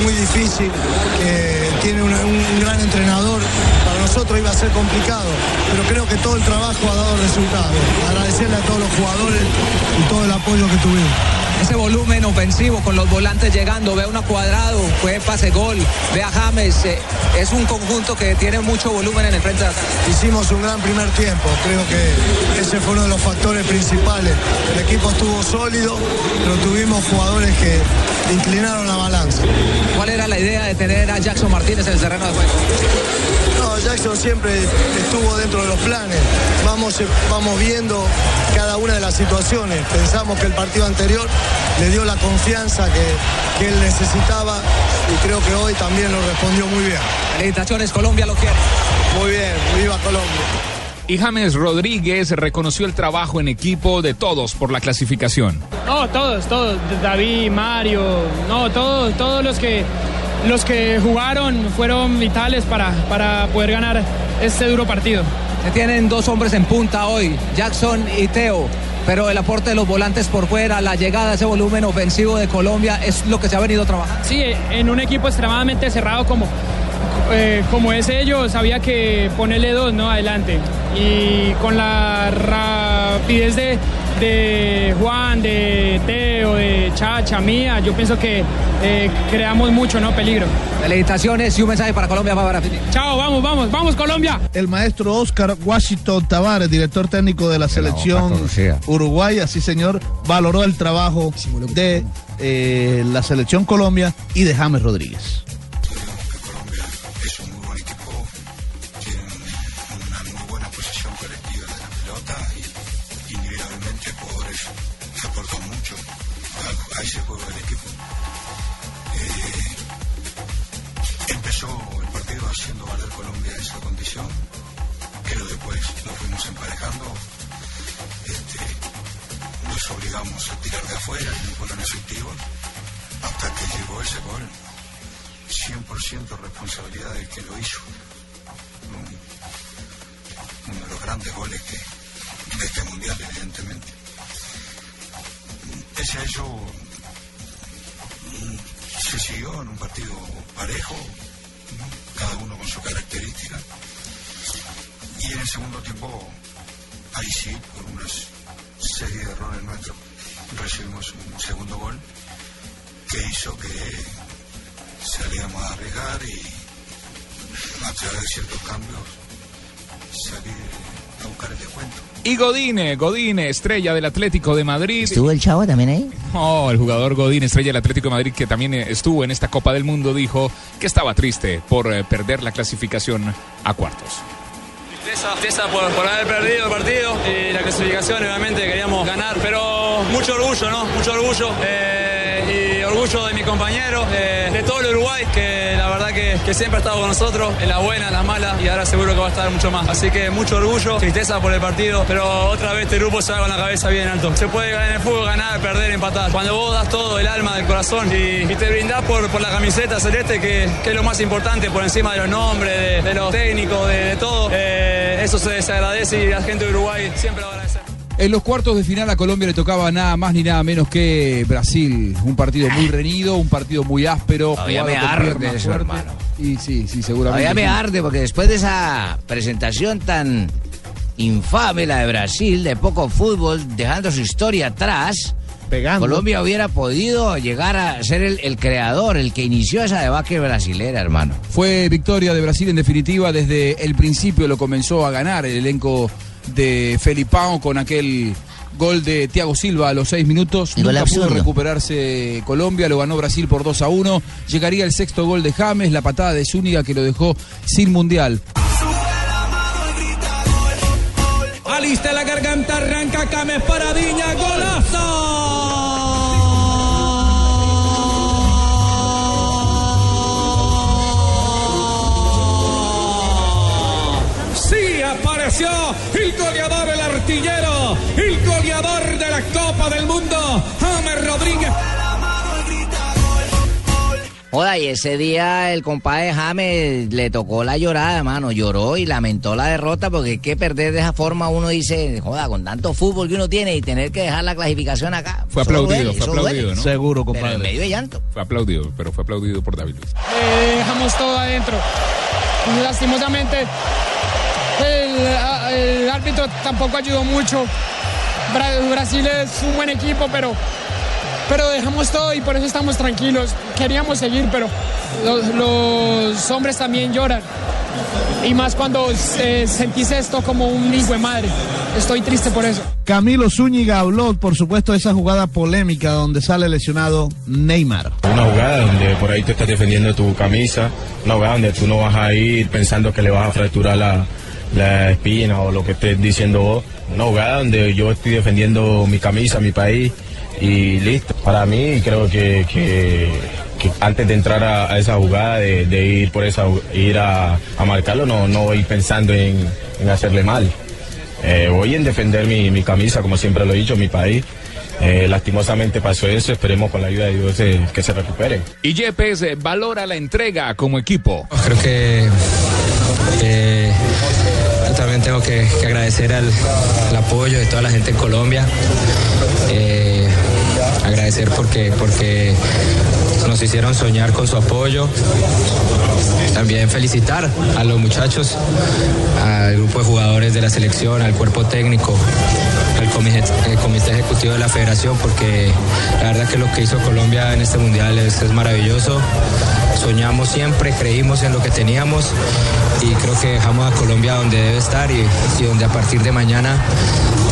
muy difícil, que tiene un gran entrenador. Para nosotros iba a ser complicado, pero creo que todo el trabajo ha dado resultados. Agradecerle a todos los jugadores y todo el apoyo que tuvimos. Ese volumen ofensivo con los volantes llegando, ve una cuadrado, fue pase gol, ve a James. eh, es un conjunto que tiene mucho volumen en el frente. Hicimos un gran primer tiempo, creo que ese fue uno de los factores principales. El equipo estuvo sólido, pero tuvimos jugadores que inclinaron la balanza. ¿Cuál era la idea de tener a Jackson Martínez en el terreno de juego? No, Jackson siempre estuvo dentro de los planes. Vamos, eh, vamos viendo cada una de las situaciones. Pensamos que el partido anterior le dio la confianza que, que él necesitaba y creo que hoy también lo respondió muy bien. Felicitaciones, Colombia lo quiere. Muy bien, viva Colombia. Y James Rodríguez reconoció el trabajo en equipo de todos por la clasificación. No, todos, todos. David, Mario, no, todos, todos los que los que jugaron fueron vitales para, para poder ganar este duro partido. Se tienen dos hombres en punta hoy, Jackson y Teo. Pero el aporte de los volantes por fuera, la llegada, ese volumen ofensivo de Colombia es lo que se ha venido trabajando. Sí, en un equipo extremadamente cerrado como, eh, como es ellos, había que ponerle dos ¿no? adelante. Y con la rapidez de, de Juan, de Teo, de Chacha, mía, yo pienso que eh, creamos mucho ¿no? peligro. Felicitaciones y un mensaje para Colombia para. Chao, vamos, vamos, vamos Colombia. El maestro Oscar Washington Tavares, director técnico de la selección conocida. uruguaya, sí señor, valoró el trabajo de eh, la selección Colombia y de James Rodríguez. Godine, Godine, estrella del Atlético de Madrid. ¿Estuvo el chavo también ahí? Oh, el jugador Godín, estrella del Atlético de Madrid, que también eh, estuvo en esta Copa del Mundo, dijo que estaba triste por eh, perder la clasificación a cuartos. Tristeza, tristeza por, por haber perdido el partido y la clasificación, obviamente queríamos ganar, pero mucho orgullo, ¿no? Mucho orgullo eh, y orgullo de mi compañero, de, de todo el Uruguay, que la verdad que, siempre ha estado con nosotros, en las buenas, en las malas y ahora seguro que va a estar mucho más. Así que mucho orgullo, tristeza por el partido, pero otra vez este grupo se va con la cabeza bien alto. Se puede ganar en el fútbol, ganar, perder, empatar. Cuando vos das todo, el alma, del corazón y, y te brindás por, por la camiseta celeste, que, que es lo más importante, por encima de los nombres, de, los técnicos, de, de todo, eh, eso se, se agradece y la gente de Uruguay siempre va a. En los cuartos de final a Colombia le tocaba nada más ni nada menos que Brasil. Un partido muy reñido, un partido muy áspero. Todavía me arde eso, fuerte. hermano. Y sí, sí, seguramente. Todavía me sí. arde porque después de esa presentación tan infame, la de Brasil, de poco fútbol, dejando su historia atrás, Colombia hubiera podido llegar a ser el, el creador, el que inició esa debacle brasilera, hermano. Fue victoria de Brasil en definitiva. Desde el principio lo comenzó a ganar el elenco de Felipao con aquel gol de Thiago Silva a los seis minutos. Nunca pudo recuperarse Colombia, lo ganó Brasil por 2 a 1. Llegaría el sexto gol de James, la patada de Zúñiga que lo dejó sin mundial. Alista la garganta, arranca Cames Paradiña, golazo. El goleador, el artillero, el goleador de la Copa del Mundo, James Rodríguez. Hola, y ese día el compadre James le tocó la llorada, hermano. Lloró y lamentó la derrota porque es que perder de esa forma uno dice, joda, con tanto fútbol que uno tiene y tener que dejar la clasificación acá. Fue aplaudido, duele, fue aplaudido, duele. ¿no? Seguro, compadre. Pero en medio de llanto. Fue aplaudido, pero fue aplaudido por David Luis. Eh, dejamos todo adentro. Lastimosamente el, a- el árbitro tampoco ayudó mucho. Bra- Brasil es un buen equipo, pero, pero dejamos todo y por eso estamos tranquilos. Queríamos seguir, pero los, los hombres también lloran. Y más cuando eh, sentís esto como un hijo de madre. Estoy triste por eso. Camilo Zúñiga habló, por supuesto, de esa jugada polémica donde sale lesionado Neymar. Una jugada donde por ahí tú estás defendiendo tu camisa, una jugada donde tú no vas a ir pensando que le vas a fracturar la, la espina o lo que estés diciendo vos. Una jugada donde yo estoy defendiendo mi camisa, mi país y listo. Para mí creo que, que- que antes de entrar a, a esa jugada, de, de ir por esa ir a, a marcarlo, no, no voy pensando en, en hacerle mal. Eh, voy en defender mi, mi camisa, como siempre lo he dicho, mi país. Eh, lastimosamente pasó eso, esperemos con la ayuda de Dios eh, que se recupere. Y Yepes eh, valora la entrega como equipo. Creo que eh, tengo que, agradecer al, al apoyo de toda la gente en Colombia. Eh, agradecer porque, porque nos hicieron soñar con su apoyo. También felicitar a los muchachos, al grupo de jugadores de la selección, al cuerpo técnico, al comité, ejecutivo de la federación, porque la verdad que lo que hizo Colombia en este mundial es, maravilloso. Soñamos siempre, creímos en lo que teníamos y creo que dejamos a Colombia donde debe estar y, y donde a partir de mañana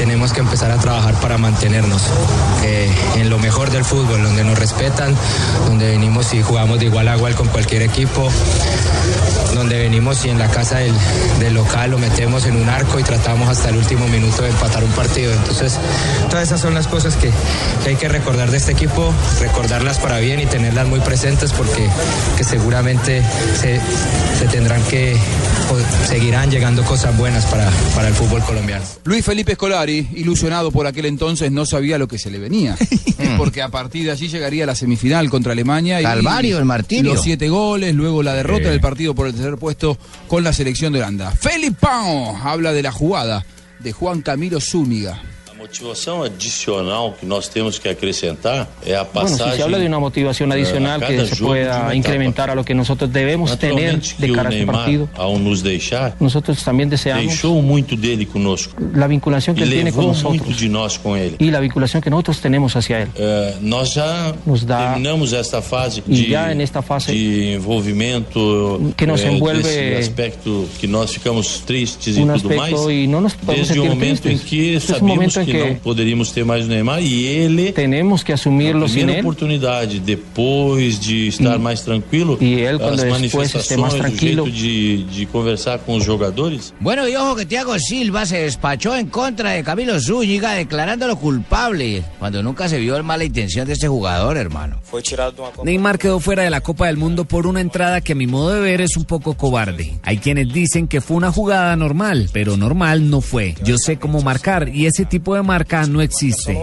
tenemos que empezar a trabajar para mantenernos eh, en lo mejor del fútbol, donde nos respetan, donde venimos y jugamos de igual a igual con cualquier equipo, donde venimos y en la casa del, local lo metemos en un arco y tratamos hasta el último minuto de empatar un partido. Entonces, todas esas son las cosas que, hay que recordar de este equipo, recordarlas para bien y tenerlas muy presentes porque que seguramente se, se tendrán que seguirán llegando cosas buenas para, para el fútbol colombiano. Luis Felipe Scolari, ilusionado por aquel entonces, no sabía lo que se le venía. porque a partir de allí llegaría la semifinal contra Alemania. Y Calvario, el martirio. Los siete goles, luego la derrota del partido por el tercer puesto con la selección de Holanda. Felipão habla de la jugada de Juan Camilo Zúñiga. Motivação adicional que nós temos que acrescentar é a Bueno, passagem. si se habla de una motivación eh, adicional que se pueda uma incrementar a lo que nosotros debemos tener que de cara a este Neymar, partido, ao nos deixar, nosotros también deseamos deixou muito dele conosco la vinculación que e él tiene con levou muito nosotros de nós com ele. y la vinculación que nosotros tenemos hacia él. Eh, nós já Nos dá- terminamos esta fase de, ya en esta fase de envolvimento que nos eh, envuelve aspecto que nós ficamos tristes e tudo mais y no nos desde o momento em tristes. que Este es un sabíamos en que, que não poderíamos ter mais o Neymar e ele tenemos que asumirlo a sin primeira él oportunidade depois de estar mais tranquilo y él, cuando as después esté o tranquilo. de, de conversar com os jogadores Bueno, y ojo que Thiago Silva se despachó en contra de Camilo Zúñiga declarándolo culpable, cuando nunca se vio mala intención de este jugador, hermano. Neymar quedó fuera de la Copa del Mundo por una entrada que a mi modo de ver es un poco cobarde. Hay quienes dicen que fue una jugada normal, pero normal no fue. Yo sé cómo marcar y ese tipo de marca no existe.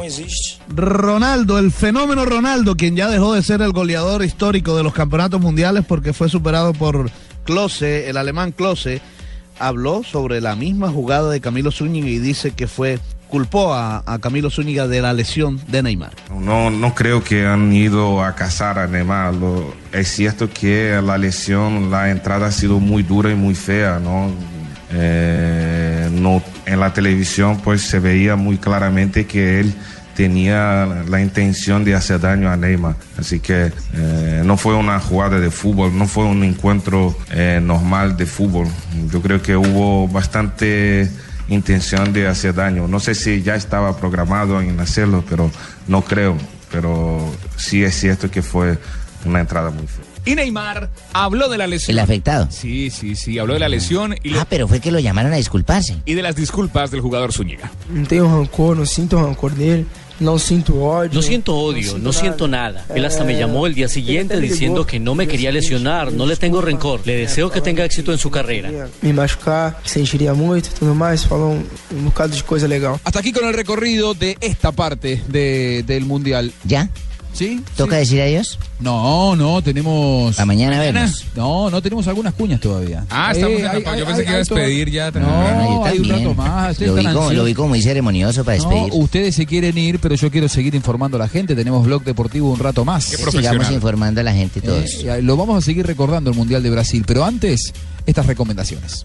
Ronaldo, el fenómeno Ronaldo, quien ya dejó de ser el goleador histórico de los campeonatos mundiales porque fue superado por Klose, el alemán Klose, habló sobre la misma jugada de Camilo Zúñiga y dice que fue culpó a, a Camilo Zúñiga de la lesión de Neymar. No, no creo que han ido a cazar a Neymar. Lo- es cierto que la lesión, la entrada ha sido muy dura y muy fea, ¿no? Eh, no en la televisión pues se veía muy claramente que él tenía la intención de hacer daño a Neymar. Así que eh, no fue una jugada de fútbol, no fue un encuentro eh, normal de fútbol. Yo creo que hubo bastante intención de hacer daño. No sé si ya estaba programado en hacerlo, pero no creo. Pero sí es cierto que fue una entrada muy fea. Y Neymar habló de la lesión. ¿El afectado? Sí, sí, sí, habló de la lesión y, Ah, pero fue que lo llamaron a disculparse. y de las disculpas del jugador Zúñiga. Não tenho rancor, não sinto rancor dele, não sinto ódio. No siento odio, no siento nada. Él hasta me llamó el día siguiente diciendo que no me quería lesionar, no le tengo rencor. Le deseo que tenga éxito en su carrera. Me machucar, sentiria muito e tudo mais, falou um, um bocado de coisa legal. Hasta aquí con el recorrido de esta parte de- del Mundial. ¿Ya? ¿Sí? ¿Toca Sí. decir adiós? No, no, tenemos. A mañana vemos. No, no tenemos algunas cuñas todavía. Ah, estamos en la pa- yo pensé que iba a despedir ya temprano. No, hay un rato más. Lo vi, como, lo ansiosos. vi como muy ceremonioso para No, despedir. ustedes se quieren ir, pero yo quiero seguir informando a la gente. Tenemos blog deportivo un rato más. Sigamos informando a la gente todos. Eh, lo vamos a seguir recordando el Mundial de Brasil, pero antes, estas recomendaciones.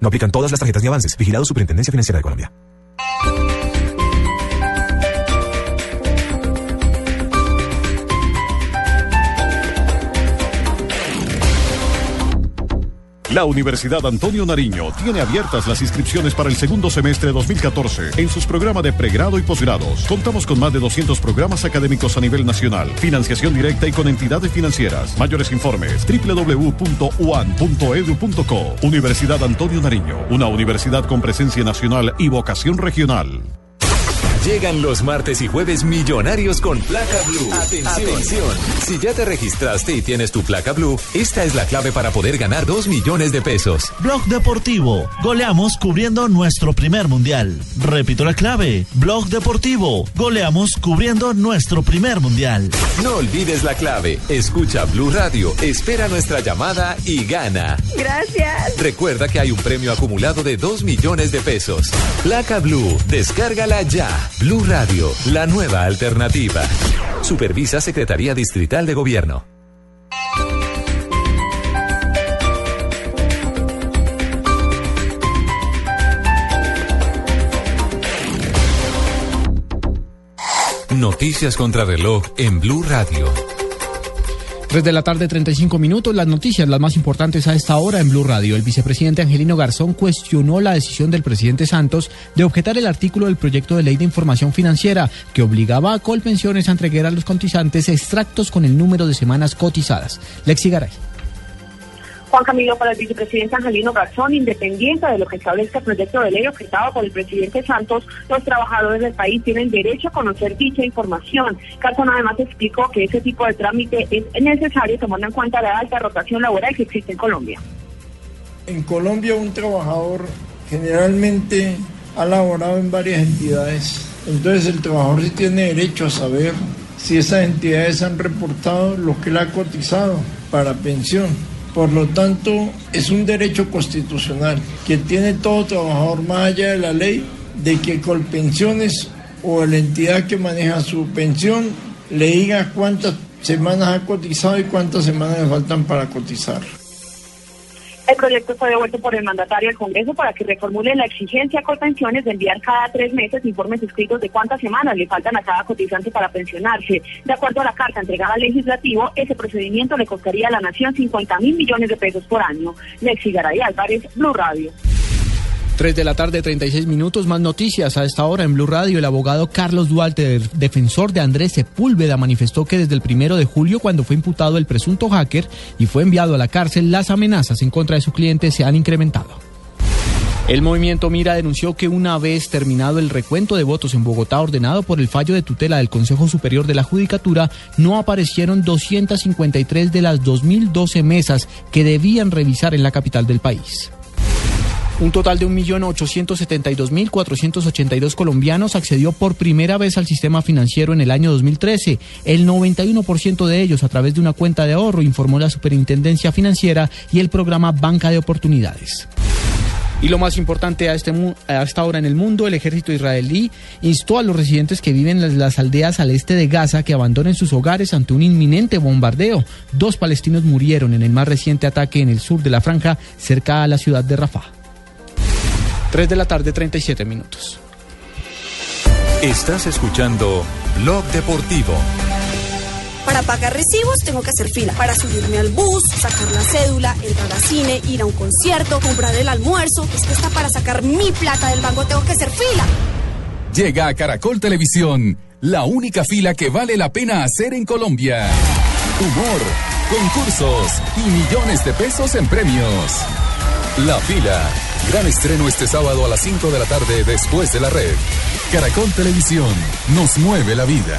No aplican todas las tarjetas ni avances. Vigilado Superintendencia Financiera de Colombia. La Universidad Antonio Nariño tiene abiertas las inscripciones para el segundo semestre 2014 en sus programas de pregrado y posgrados. Contamos con más de 200 programas académicos a nivel nacional, financiación directa y con entidades financieras. Mayores informes www.uan.edu.co. Universidad Antonio Nariño, una universidad con presencia nacional y vocación regional. Llegan los martes y jueves millonarios con placa blue. Atención. Si ya te registraste y tienes tu placa blue, esta es la clave para poder ganar 2 millones de pesos. Blog Deportivo. Goleamos cubriendo nuestro primer mundial. Repito la clave. Blog Deportivo. Goleamos cubriendo nuestro primer mundial. No olvides la clave. Escucha Blue Radio, espera nuestra llamada y gana. Gracias. Recuerda que hay un premio acumulado de 2 millones de pesos. Placa Blue, descárgala ya. Blue Radio, la nueva alternativa. Supervisa Secretaría Distrital de Gobierno. Noticias contra reloj en Blue Radio. 3 de la tarde, 35 minutos. Las noticias, las más importantes a esta hora en Blue Radio. El vicepresidente Angelino Garzón cuestionó la decisión del presidente Santos de objetar el artículo del proyecto de ley de información financiera que obligaba a Colpensiones a entregar a los cotizantes extractos con el número de semanas cotizadas. Lexi Garay. Juan Camilo, para el vicepresidente Angelino Garzón, independiente de lo que establezca el proyecto de ley objetado por el presidente Santos, los trabajadores del país tienen derecho a conocer dicha información. Garzón además explicó que ese tipo de trámite es necesario tomando en cuenta la alta rotación laboral que existe en Colombia. En Colombia un trabajador generalmente ha laborado en varias entidades, entonces el trabajador sí tiene derecho a saber si esas entidades han reportado lo que le ha cotizado para pensión. Por lo tanto, es un derecho constitucional que tiene todo trabajador más allá de la ley de que Colpensiones o la entidad que maneja su pensión le diga cuántas semanas ha cotizado y cuántas semanas le faltan para cotizar. El proyecto fue devuelto por el mandatario al Congreso para que reformule la exigencia a Colpensiones de enviar cada tres meses informes escritos de cuántas semanas le faltan a cada cotizante para pensionarse. De acuerdo a la carta entregada al legislativo, ese procedimiento le costaría a la nación 50 mil millones de pesos por año. Lexi Garay Álvarez, Blue Radio. 3 de la tarde, 36 minutos. Más noticias a esta hora en Blue Radio. El abogado Carlos Duarte, defensor de Andrés Sepúlveda, manifestó que desde el primero de julio, cuando fue imputado el presunto hacker y fue enviado a la cárcel, las amenazas en contra de su cliente se han incrementado. El movimiento Mira denunció que una vez terminado el recuento de votos en Bogotá ordenado por el fallo de tutela del Consejo Superior de la Judicatura, no aparecieron 253 de las 2.012 mesas que debían revisar en la capital del país. Un total de 1.872.482 colombianos accedió por primera vez al sistema financiero en el año 2013. El 91% de ellos a través de una cuenta de ahorro, informó la Superintendencia Financiera y el programa Banca de Oportunidades. Y lo más importante a, este, esta hora en el mundo, el ejército israelí instó a los residentes que viven en las aldeas al este de Gaza que abandonen sus hogares ante un inminente bombardeo. Dos palestinos murieron en el más reciente ataque en el sur de la franja, cerca a la ciudad de Rafah. 3 de la tarde, 37 minutos. Estás escuchando Blog Deportivo. Para pagar recibos tengo que hacer fila. Para subirme al bus, sacar la cédula, entrar a cine, ir a un concierto, comprar el almuerzo. Es que hasta para sacar mi plata del banco tengo que hacer fila. Llega a Caracol Televisión, la única fila que vale la pena hacer en Colombia. Humor, concursos y millones de pesos en premios. La fila. Gran estreno este sábado a las 5 de la tarde después de la red. Caracol Televisión nos mueve la vida.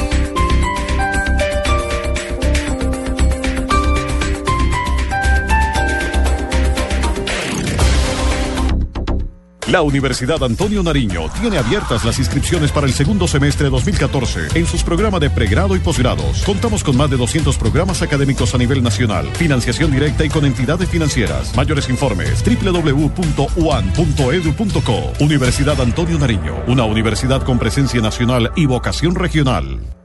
La Universidad Antonio Nariño tiene abiertas las inscripciones para el segundo semestre 2014 en sus programas de pregrado y posgrados. Contamos con más de 200 programas académicos a nivel nacional, financiación directa y con entidades financieras. Mayores informes www.uan.edu.co. Universidad Antonio Nariño, una universidad con presencia nacional y vocación regional.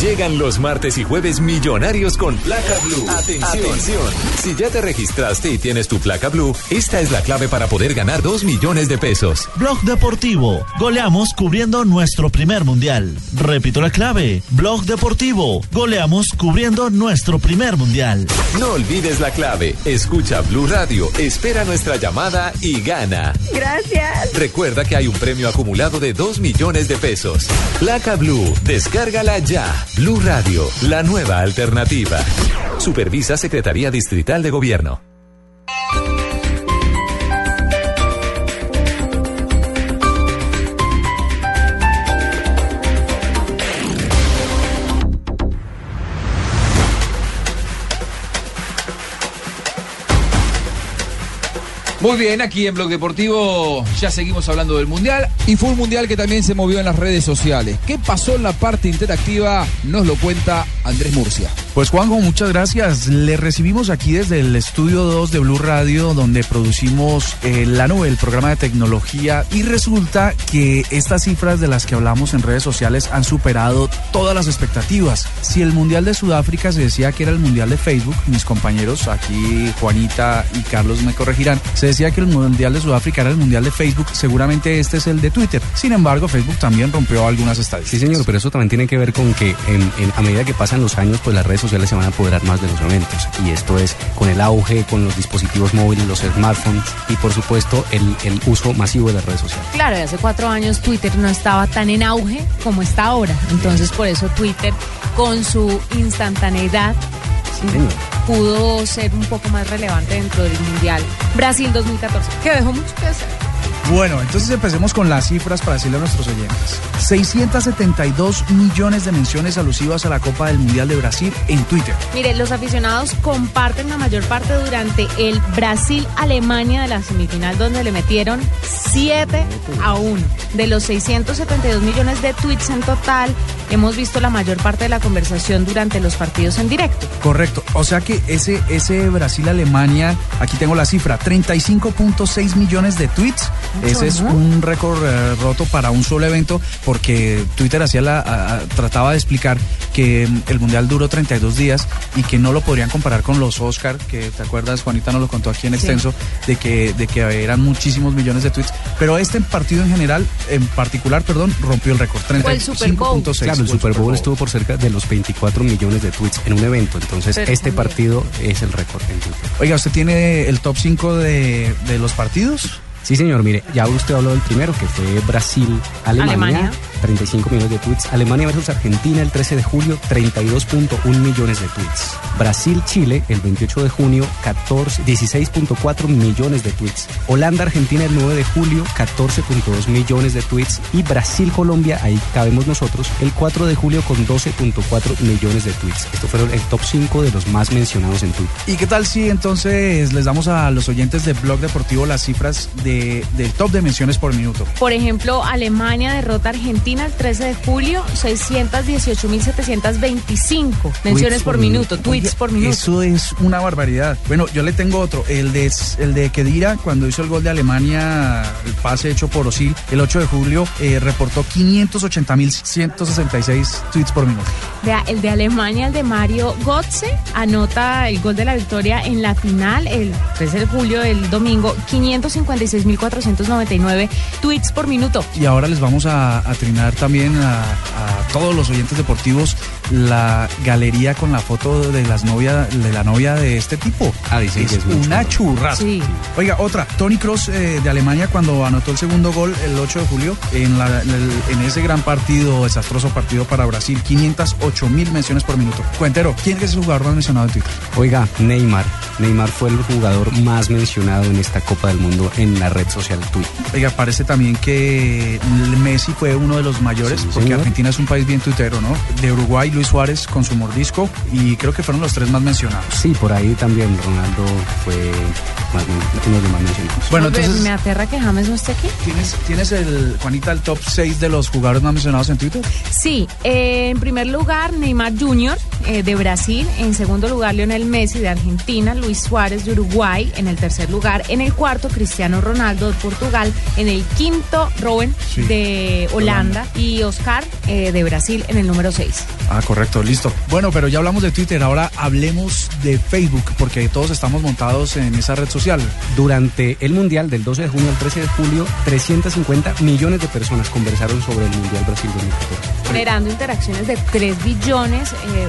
Llegan los martes y jueves millonarios con placa blue. Atención. Si ya te registraste y tienes tu placa blue, esta es la clave para poder ganar 2 millones de pesos. Blog Deportivo. Goleamos cubriendo nuestro primer mundial. Repito la clave. Blog Deportivo. Goleamos cubriendo nuestro primer mundial. No olvides la clave. Escucha Blue Radio, espera nuestra llamada y gana. Gracias. Recuerda que hay un premio acumulado de 2 millones de pesos. Placa Blue, descárgala ya. Blue Radio, la nueva alternativa. Supervisa Secretaría Distrital de Gobierno. Muy bien, aquí en Blog Deportivo ya seguimos hablando del Mundial y fue un Mundial que también se movió en las redes sociales. ¿Qué pasó en la parte interactiva? Nos lo cuenta Andrés Murcia. Pues Juanjo, muchas gracias. Le recibimos aquí desde el estudio 2 de Blue Radio, donde producimos eh, la nube, el programa de tecnología, y resulta que estas cifras de las que hablamos en redes sociales han superado todas las expectativas. Si el Mundial de Sudáfrica se decía que era el Mundial de Facebook, mis compañeros aquí, Juanita y Carlos me corregirán, se decía que el Mundial de Sudáfrica era el Mundial de Facebook, seguramente este es el de Twitter. Sin embargo, Facebook también rompió algunas estadísticas. Sí, señor, pero eso también tiene que ver con que en- en- a medida que pasan los años, pues las redes sociales se van a apoderar más de los eventos. Y esto es con el auge, con los dispositivos móviles, los smartphones y por supuesto el, el uso masivo de las redes sociales. Claro, y hace cuatro años Twitter no estaba tan en auge como está ahora. Entonces, por eso Twitter, con su instantaneidad, pudo ser un poco más relevante dentro del Mundial Brasil 2014, que dejó mucho que hacer. Bueno, entonces empecemos con las cifras para decirle a nuestros oyentes. 672 millones de menciones alusivas a la Copa del Mundial de Brasil en Twitter. Mire, los aficionados comparten la mayor parte durante el Brasil-Alemania de la semifinal, donde le metieron 7 a 1. De los 672 millones de tweets en total, hemos visto la mayor parte de la conversación durante los partidos en directo. Correcto. O sea que ese, ese Brasil-Alemania, aquí tengo la cifra, 35.6 millones de tweets. Ese es ¿no? un récord eh, roto para un solo evento porque Twitter hacía la, a- a- trataba de explicar que mm, el Mundial duró 32 días y que no lo podrían comparar con los Oscar, que te acuerdas, Juanita nos lo contó aquí en Sí. extenso, de que, de que eran muchísimos millones de tweets. Pero este partido en general, en particular, perdón, rompió el récord. Fue el Super Bowl. 35.6. Claro, el Super Bowl estuvo por cerca de los 24 millones de tweets en un evento, entonces Pero este también. partido es el récord en Twitter. Oiga, ¿usted tiene el top 5 de, de los partidos? Sí, señor, mire, ya usted habló del primero, que fue Brasil-Alemania. Alemania. 35 millones de tweets. Alemania versus Argentina el 13 de julio, 32.1 millones de tweets. Brasil-Chile el 28 de junio, 14, 16.4 millones de tweets. Holanda-Argentina el 9 de julio, 14.2 millones de tweets. Y Brasil-Colombia, ahí cabemos nosotros, el 4 de julio con 12.4 millones de tweets. Estos fueron el top 5 de los más mencionados en Twitter. ¿Y qué tal si entonces les damos a los oyentes de Blog Deportivo las cifras de, del top de menciones por minuto? Por ejemplo, Alemania derrota a Argentina el 13 de julio, 618.725 menciones por, minuto, tweets Oye, por minuto. Eso es una barbaridad. Bueno, yo le tengo otro. El de, el de Kedira, cuando hizo el gol de Alemania, el pase hecho por Osil, el 8 de julio, eh, reportó 580.166 tweets por minuto. Vea, el de Alemania, el de Mario Götze, anota el gol de la victoria en la final el 13 de julio del domingo, 556.499 tweets por minuto. Y ahora les vamos a, a trinar también a todos los oyentes deportivos la galería con la foto de las novia, de la novia de este tipo. Ah, dicen es que es muy una. Sí. Oiga, otra, Tony Cross eh, de Alemania cuando anotó el segundo gol el 8 de julio en, la- en el- en ese gran partido, desastroso partido para Brasil, 508 mil menciones por minuto. Cuentero, ¿quién es el jugador más mencionado en Twitter? Oiga, Neymar. Neymar fue el jugador más mencionado en esta Copa del Mundo en la red social Twitter. Oiga, parece también que Messi fue uno de los mayores, Sí, porque señor. Argentina es un país bien tuitero, ¿no? De Uruguay, Luis Suárez con su mordisco, y creo que fueron los tres más mencionados. Sí, por ahí también Ronaldo fue más, uno de los más mencionados. Bueno, entonces, Me aterra que James no esté aquí. ¿tienes, ¿tienes el, Juanita, el top 6 de los jugadores más mencionados en Twitter? Sí, eh, en primer lugar Neymar Jr. eh, de Brasil, en segundo lugar Lionel Messi de Argentina, Luis Suárez de Uruguay, en el tercer lugar, en el cuarto Cristiano Ronaldo de Portugal, en el quinto Robin Sí, de Holanda y Oscar eh, de Brasil en el número 6. Ah, correcto, listo. Bueno, pero ya hablamos de Twitter, ahora hablemos de Facebook, porque todos estamos montados en esa red social. Durante el Mundial del 12 de junio al 13 de julio, 350 millones de personas conversaron sobre el Mundial Brasil 2014. generando interacciones de 3 billones eh,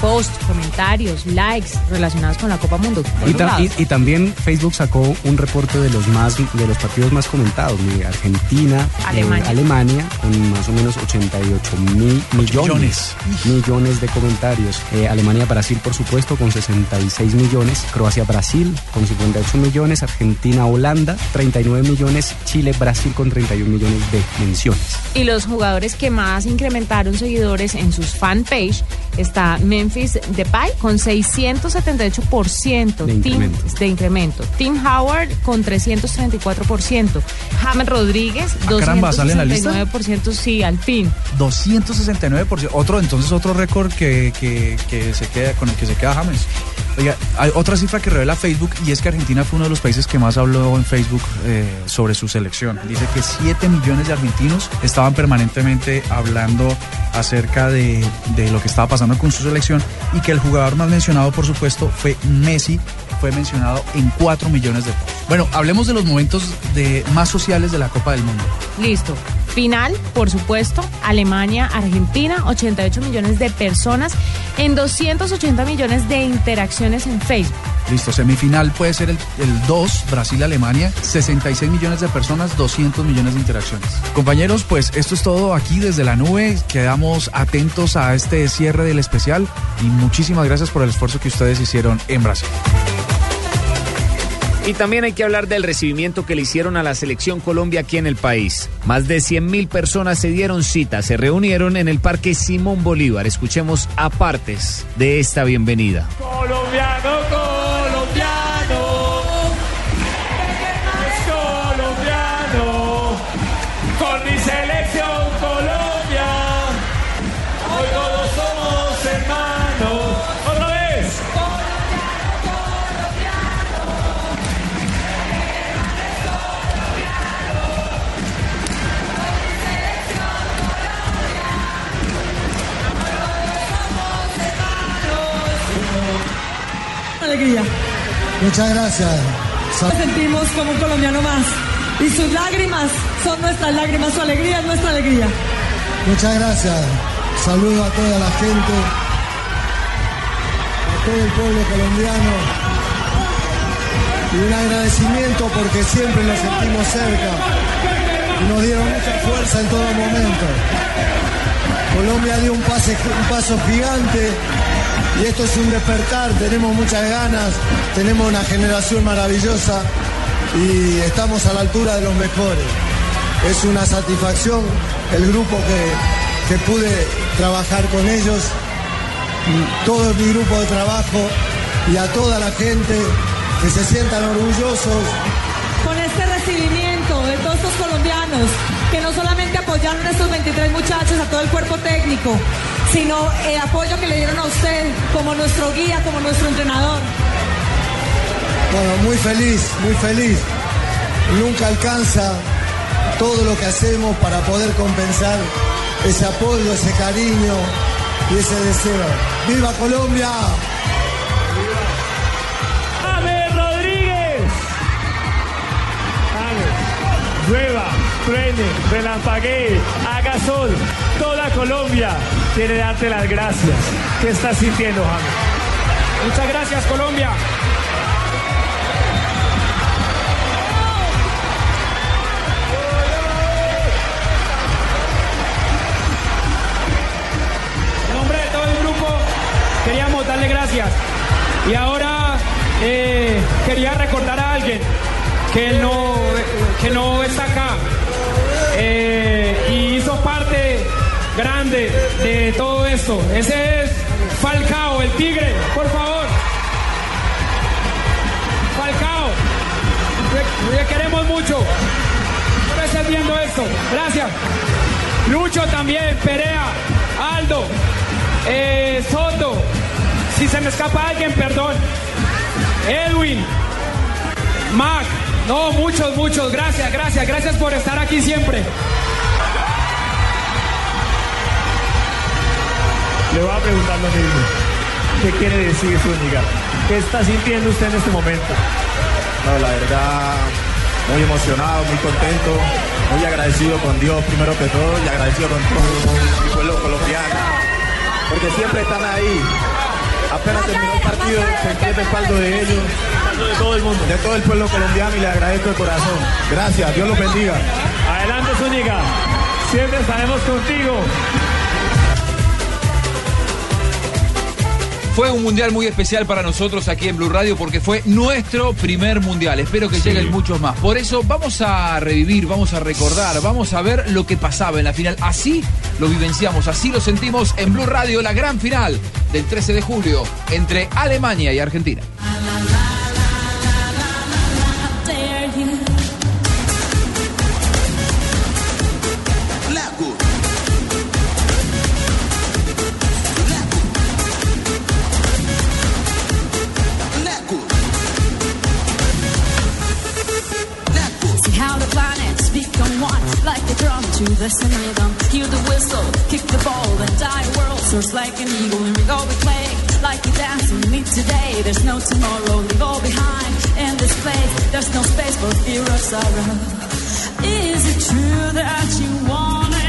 posts, comentarios, likes relacionados con la Copa Mundo. Y, ta- y- y también Facebook sacó un reporte de los más de los partidos más comentados. Mire, Argentina, eh, Alemania. Alemania, con más o menos 88 mil millones, millones de comentarios. Eh, Alemania, Brasil, por supuesto, con 66 millones. Croacia, Brasil, con 58 millones. Argentina, Holanda, 39 millones. Chile, Brasil, con 31 millones de menciones. Y los jugadores que más incrementaron seguidores en sus fanpage está Memphis Depay con 678% De incremento. Tim, de incremento. Tim Howard con 334%. James Rodríguez, Ah, caramba, ¿sale en la lista? 269%, sí, al fin. 269%. Otro, entonces otro récord que, que- que se queda, con el que se queda James. Oiga, hay otra cifra que revela Facebook y es que Argentina fue uno de los países que más habló en Facebook eh, sobre su selección. Dice que 7 millones de argentinos estaban permanentemente hablando acerca de, de lo que estaba pasando con su selección y que el jugador más mencionado, por supuesto, fue Messi. Fue mencionado en 4 millones de posts. Bueno, hablemos de los momentos más sociales de la Copa del Mundo. Listo. Final, por supuesto, Alemania, Argentina, 88 millones de personas en 280 millones de interacciones en Facebook. Listo, semifinal puede ser el, el 2, Brasil-Alemania, 66 millones de personas, 200 millones de interacciones. Compañeros, pues esto es todo aquí desde la nube. Quedamos atentos a este cierre del especial y muchísimas gracias por el esfuerzo que ustedes hicieron en Brasil. Y también hay que hablar del recibimiento que le hicieron a la selección Colombia aquí en el país. Más de 100 mil personas se dieron cita, se reunieron en el Parque Simón Bolívar. Escuchemos apartes de esta bienvenida. Colombiano, Muchas gracias. Nos sentimos como un colombiano más. Y sus lágrimas son nuestras lágrimas, su alegría es nuestra alegría. Muchas gracias. Saludo a toda la gente, a todo el pueblo colombiano. y un agradecimiento porque siempre nos sentimos cerca y nos dieron mucha fuerza en todo momento. Colombia dio un, pase, un paso gigante y esto es un despertar, tenemos muchas ganas, tenemos una generación maravillosa y estamos a la altura de los mejores. Es una satisfacción el grupo que, que pude trabajar con ellos, todo mi grupo de trabajo y a toda la gente que se sientan orgullosos con este recibimiento de todos estos colombianos que no solamente apoyaron a estos 23 muchachos, a todo el cuerpo técnico, sino el apoyo que le dieron a usted como nuestro guía, como nuestro entrenador. Bueno, muy feliz, muy feliz. Nunca alcanza todo lo que hacemos para poder compensar ese apoyo, ese cariño y ese deseo. ¡Viva Colombia! Relampaguee, haga sol. Toda Colombia quiere darte las gracias. ¿Qué estás sintiendo, James? Muchas gracias, Colombia. En nombre de todo el grupo, queríamos darle gracias. Y ahora eh, quería recordar a alguien que no, que no está acá. Eh, y hizo parte grande de todo esto. Ese es Falcao, el tigre, por favor. Falcao, le, queremos mucho. Por estar esto. Gracias. Lucho también, Perea, Aldo, eh, Soto. Si se me escapa alguien, perdón. Edwin, Mac. No, muchos, muchos. Gracias, gracias, gracias por estar aquí siempre. Le voy a preguntar lo mismo. ¿Qué quiere decir Zúñiga? ¿Qué está sintiendo usted en este momento? No, la verdad, muy emocionado, muy contento, muy agradecido con Dios primero que todo y agradecido con todo mi pueblo colombiano, porque siempre están ahí. Apenas terminó el partido, sentí el respaldo de ellos, de todo el mundo, de todo el pueblo colombiano y le agradezco de corazón. Gracias, Dios los bendiga. Adelante Zúñiga, siempre estaremos contigo. Fue un mundial muy especial para nosotros aquí en Blue Radio porque fue nuestro primer mundial. Espero que Sí. lleguen muchos más. Por eso vamos a revivir, vamos a recordar, vamos a ver lo que pasaba en la final. Así lo vivenciamos, así lo sentimos en Blue Radio, la gran final del 13 de julio entre Alemania y Argentina. Soars like an eagle. And we go, we play like a dance. We meet today, there's no tomorrow. Leave all behind in this place. There's no space for fear or sorrow. Is it true that you want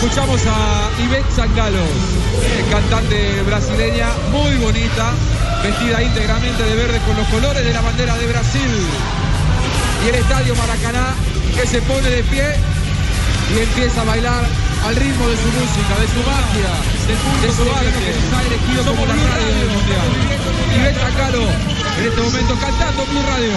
Escuchamos a Ivette Sangalos, eh, cantante brasileña muy bonita, vestida íntegramente de verde con los colores de la bandera de Brasil. Y el estadio Maracaná que se pone de pie y empieza a bailar al ritmo de su música, de su magia, de su arte elegido como la radio del mundial. Ivette Sangalos en este momento cantando Blue Radio.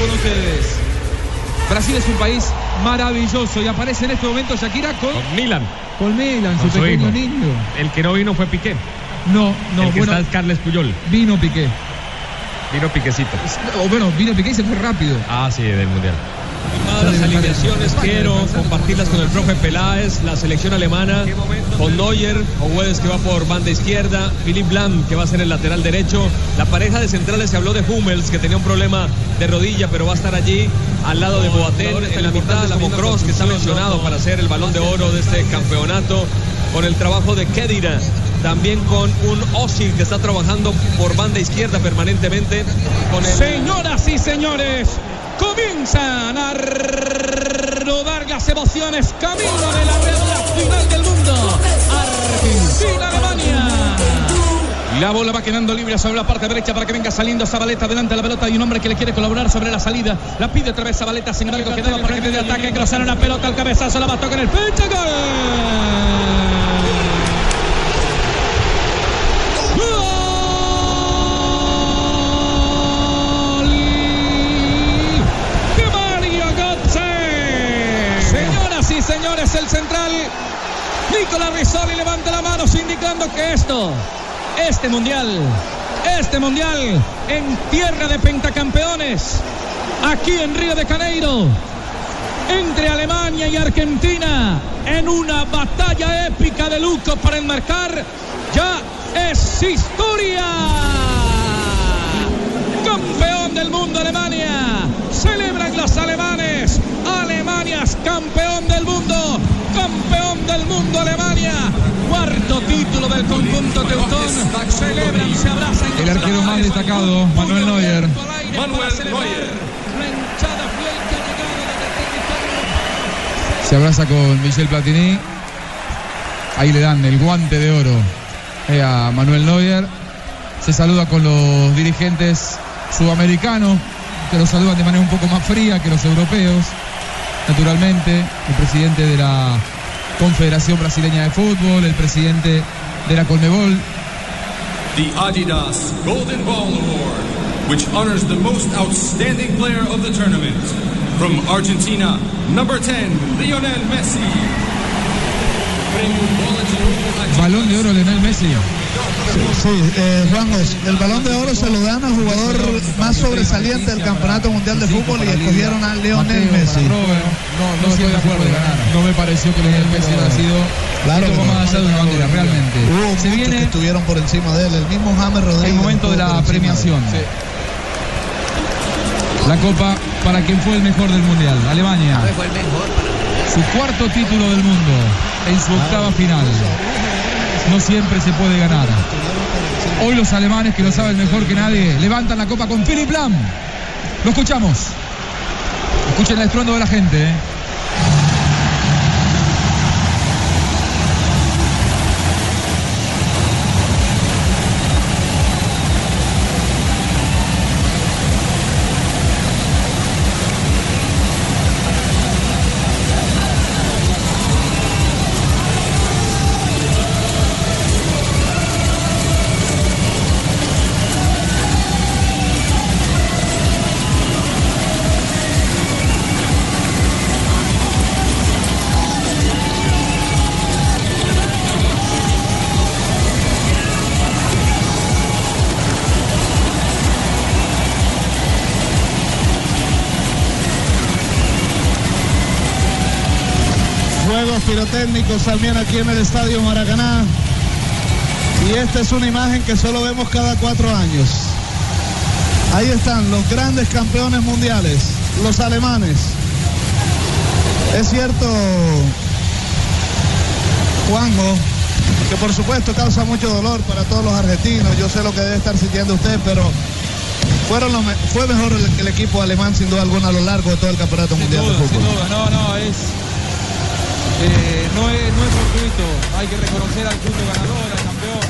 Con ustedes. Brasil es un país maravilloso y aparece en este momento Shakira con, Milan. con Milan, su pequeño hijo. niño. El que no vino fue Piqué. No, no, el que bueno, está es Carles Puyol. vino Piqué. Vino Piquecito. O bueno, vino Piqué y se fue rápido. Ah, sí, del Mundial. Las alineaciones quiero compartirlas con el profe Peláez, la selección alemana, con Neuer, Owedes que va por banda izquierda, Philipp Lahm que va a ser el lateral derecho. La pareja de centrales se habló de Hummels que tenía un problema de rodilla pero va a estar allí al lado de Boateng en la mitad, como Cross que está mencionado para ser el balón de oro de este campeonato, con el trabajo de Kedira. También con un Osil que está trabajando por banda izquierda permanentemente. Con el... Señoras y señores, comienzan a rodar las emociones camino de la final del mundo. Argentina, Alemania. La bola va quedando libre sobre la parte derecha para que venga saliendo Zabaleta delante de la pelota. Hay un hombre que le quiere colaborar sobre la salida. La pide otra vez Zabaleta, sin embargo, quedaba para que de ataque. Cruzaron la pelota al cabezazo, la a tocar el pecho. ¡Gol! de Mario Götze. Señoras y señores, el central Nicolás Rizzoli levanta la mano indicando que esto, este mundial, este mundial en tierra de pentacampeones, aquí en Río de Janeiro, entre Alemania y Argentina, en una batalla épica de lujo para enmarcar, ya es historia campeón del mundo Alemania. Celebran los alemanes. Alemania es campeón del mundo. Campeón del mundo Alemania. Cuarto título del conjunto teutón. Celebran, se abrazan. El arquero más destacado, Manuel Neuer. Manuel Neuer. Se abraza con Michel Platini. Ahí le dan el guante de oro eh, a Manuel Neuer. Se saluda con los dirigentes sudamericanos, que los saludan de manera un poco más fría que los europeos. Naturalmente, el presidente de la Confederación Brasileña de Fútbol, el presidente de la Conmebol, The Adidas Golden Ball Award, which honors the most outstanding player of the tournament. From Argentina, number 10, Lionel Messi. Balón de oro Lionel Messi. Sí, eh, Juan José, el balón de oro se lo dan al jugador más sobresaliente del Campeonato Mundial de Fútbol y escogieron a Lionel Messi. No, no estoy de acuerdo. No me pareció que Lionel Messi haya sido Claro un que poco no. más allá de una bandera, realmente. Hubo Se viene que estuvieron por encima de él, el mismo James Rodríguez. el momento de la premiación. La copa para quien fue el mejor del mundial, Alemania. fue el mejor Su cuarto título del mundo en su octava final. No siempre se puede ganar. Hoy los alemanes, que lo saben mejor que nadie, levantan la copa con Philipp Lahm. Lo escuchamos. Escuchen el estruendo de la gente. ¿eh? Pirotécnicos también aquí en el Estadio Maracaná. Y esta es una imagen que solo vemos cada cuatro años. Ahí están los grandes campeones mundiales, los alemanes. Es cierto, Juanjo, que por supuesto causa mucho dolor para todos los argentinos. Yo sé lo que debe estar sintiendo usted, pero fueron los me- fue mejor el, el equipo alemán sin duda alguna a lo largo de todo el campeonato mundial de Sin fútbol. duda, no, no, es. Eh, no es, no es fortuito. Hay que reconocer al punto ganador, al campeón.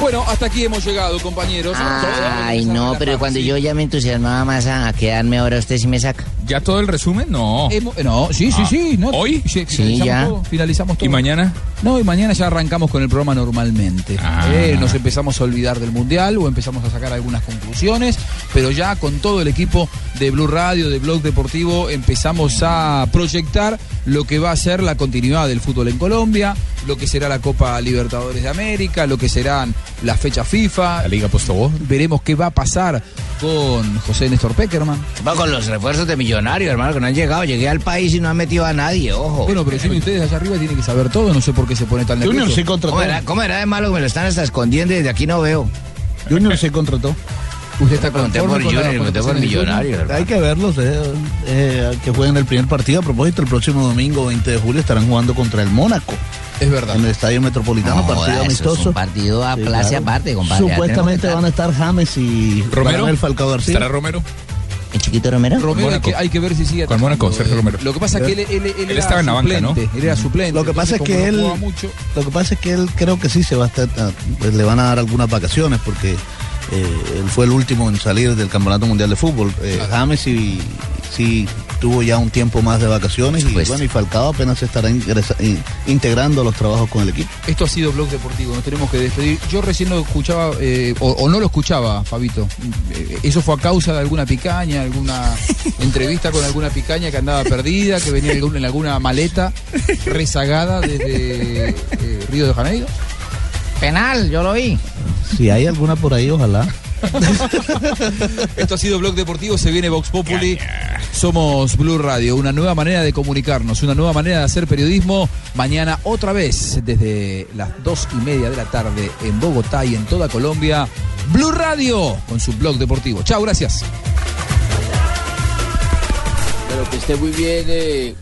Bueno, hasta aquí hemos llegado, compañeros. Ay, no, pero cuando yo ya me entusiasmaba más a, a quedarme ahora, usted sí me saca. ¿Ya todo el resumen? No. Hemos- no, sí, sí, Ah. sí. no, ¿Hoy? Sí, Sí, finalizamos ya. todo. Finalizamos todo. ¿Y mañana? No, y mañana ya arrancamos con el programa normalmente. Ah. Eh, nos empezamos a olvidar del Mundial o empezamos a sacar algunas conclusiones, pero ya con todo el equipo de Blue Radio, de Blog Deportivo, empezamos a proyectar lo que va a ser la continuidad del fútbol en Colombia, lo que será la Copa Libertadores de América, lo que serán las fechas FIFA. La Liga Postobón. Veremos qué va a pasar con José Néstor Peckerman. Va con los refuerzos de millonarios, hermano, que no han llegado. Llegué al país y no han metido a nadie, ojo. Bueno, pero si ustedes allá arriba tienen que saber todo, no sé por qué se pone tan nervioso. ¿Cómo era, ¿Cómo era de malo que me lo están hasta escondiendo y desde aquí no veo? Junior se contrató. Usted está Pregunté por Junior, por Junior. Hay que verlos, eh, eh, que jueguen el primer partido. A propósito, el próximo domingo 20 de julio estarán jugando contra el Mónaco. Es verdad. En el Estadio Metropolitano, No, partido es amistoso. un partido a Sí, clase claro. aparte, compadre. Supuestamente van a estar James y ¿Romero? el Falcao García. ¿Estará Romero? ¿El chiquito Romero? Romero hay que, hay que ver si sigue Con Mónaco, Sergio eh. Romero. Lo que pasa es que él, él, él Él era estaba en la banca, ¿no? Él era suplente. Lo que pasa es que él, no mucho, lo que pasa es que él creo que sí se va a estar, pues, le van a dar algunas vacaciones porque eh, él fue el último en salir del Campeonato Mundial de Fútbol. Eh, James sí, sí tuvo ya un tiempo más de vacaciones y bueno y Falcao apenas se estará ingresa- in- integrando los trabajos con el equipo. Esto ha sido Blog Deportivo, nos tenemos que despedir. Yo recién lo escuchaba, eh, o, o no lo escuchaba, Fabito. Eh, ¿Eso fue a causa de alguna picaña, alguna entrevista con alguna picaña que andaba perdida, que venía en alguna maleta rezagada desde eh, Río de Janeiro? Penal, yo lo vi. Si hay alguna por ahí, ojalá. Esto ha sido Blog Deportivo, se viene Vox Populi. Somos Blue Radio, una nueva manera de comunicarnos, una nueva manera de hacer periodismo. Mañana otra vez, desde las dos y media de la tarde en Bogotá y en toda Colombia, Blue Radio con su Blog Deportivo. Chao, gracias. Pero que esté muy bien, eh,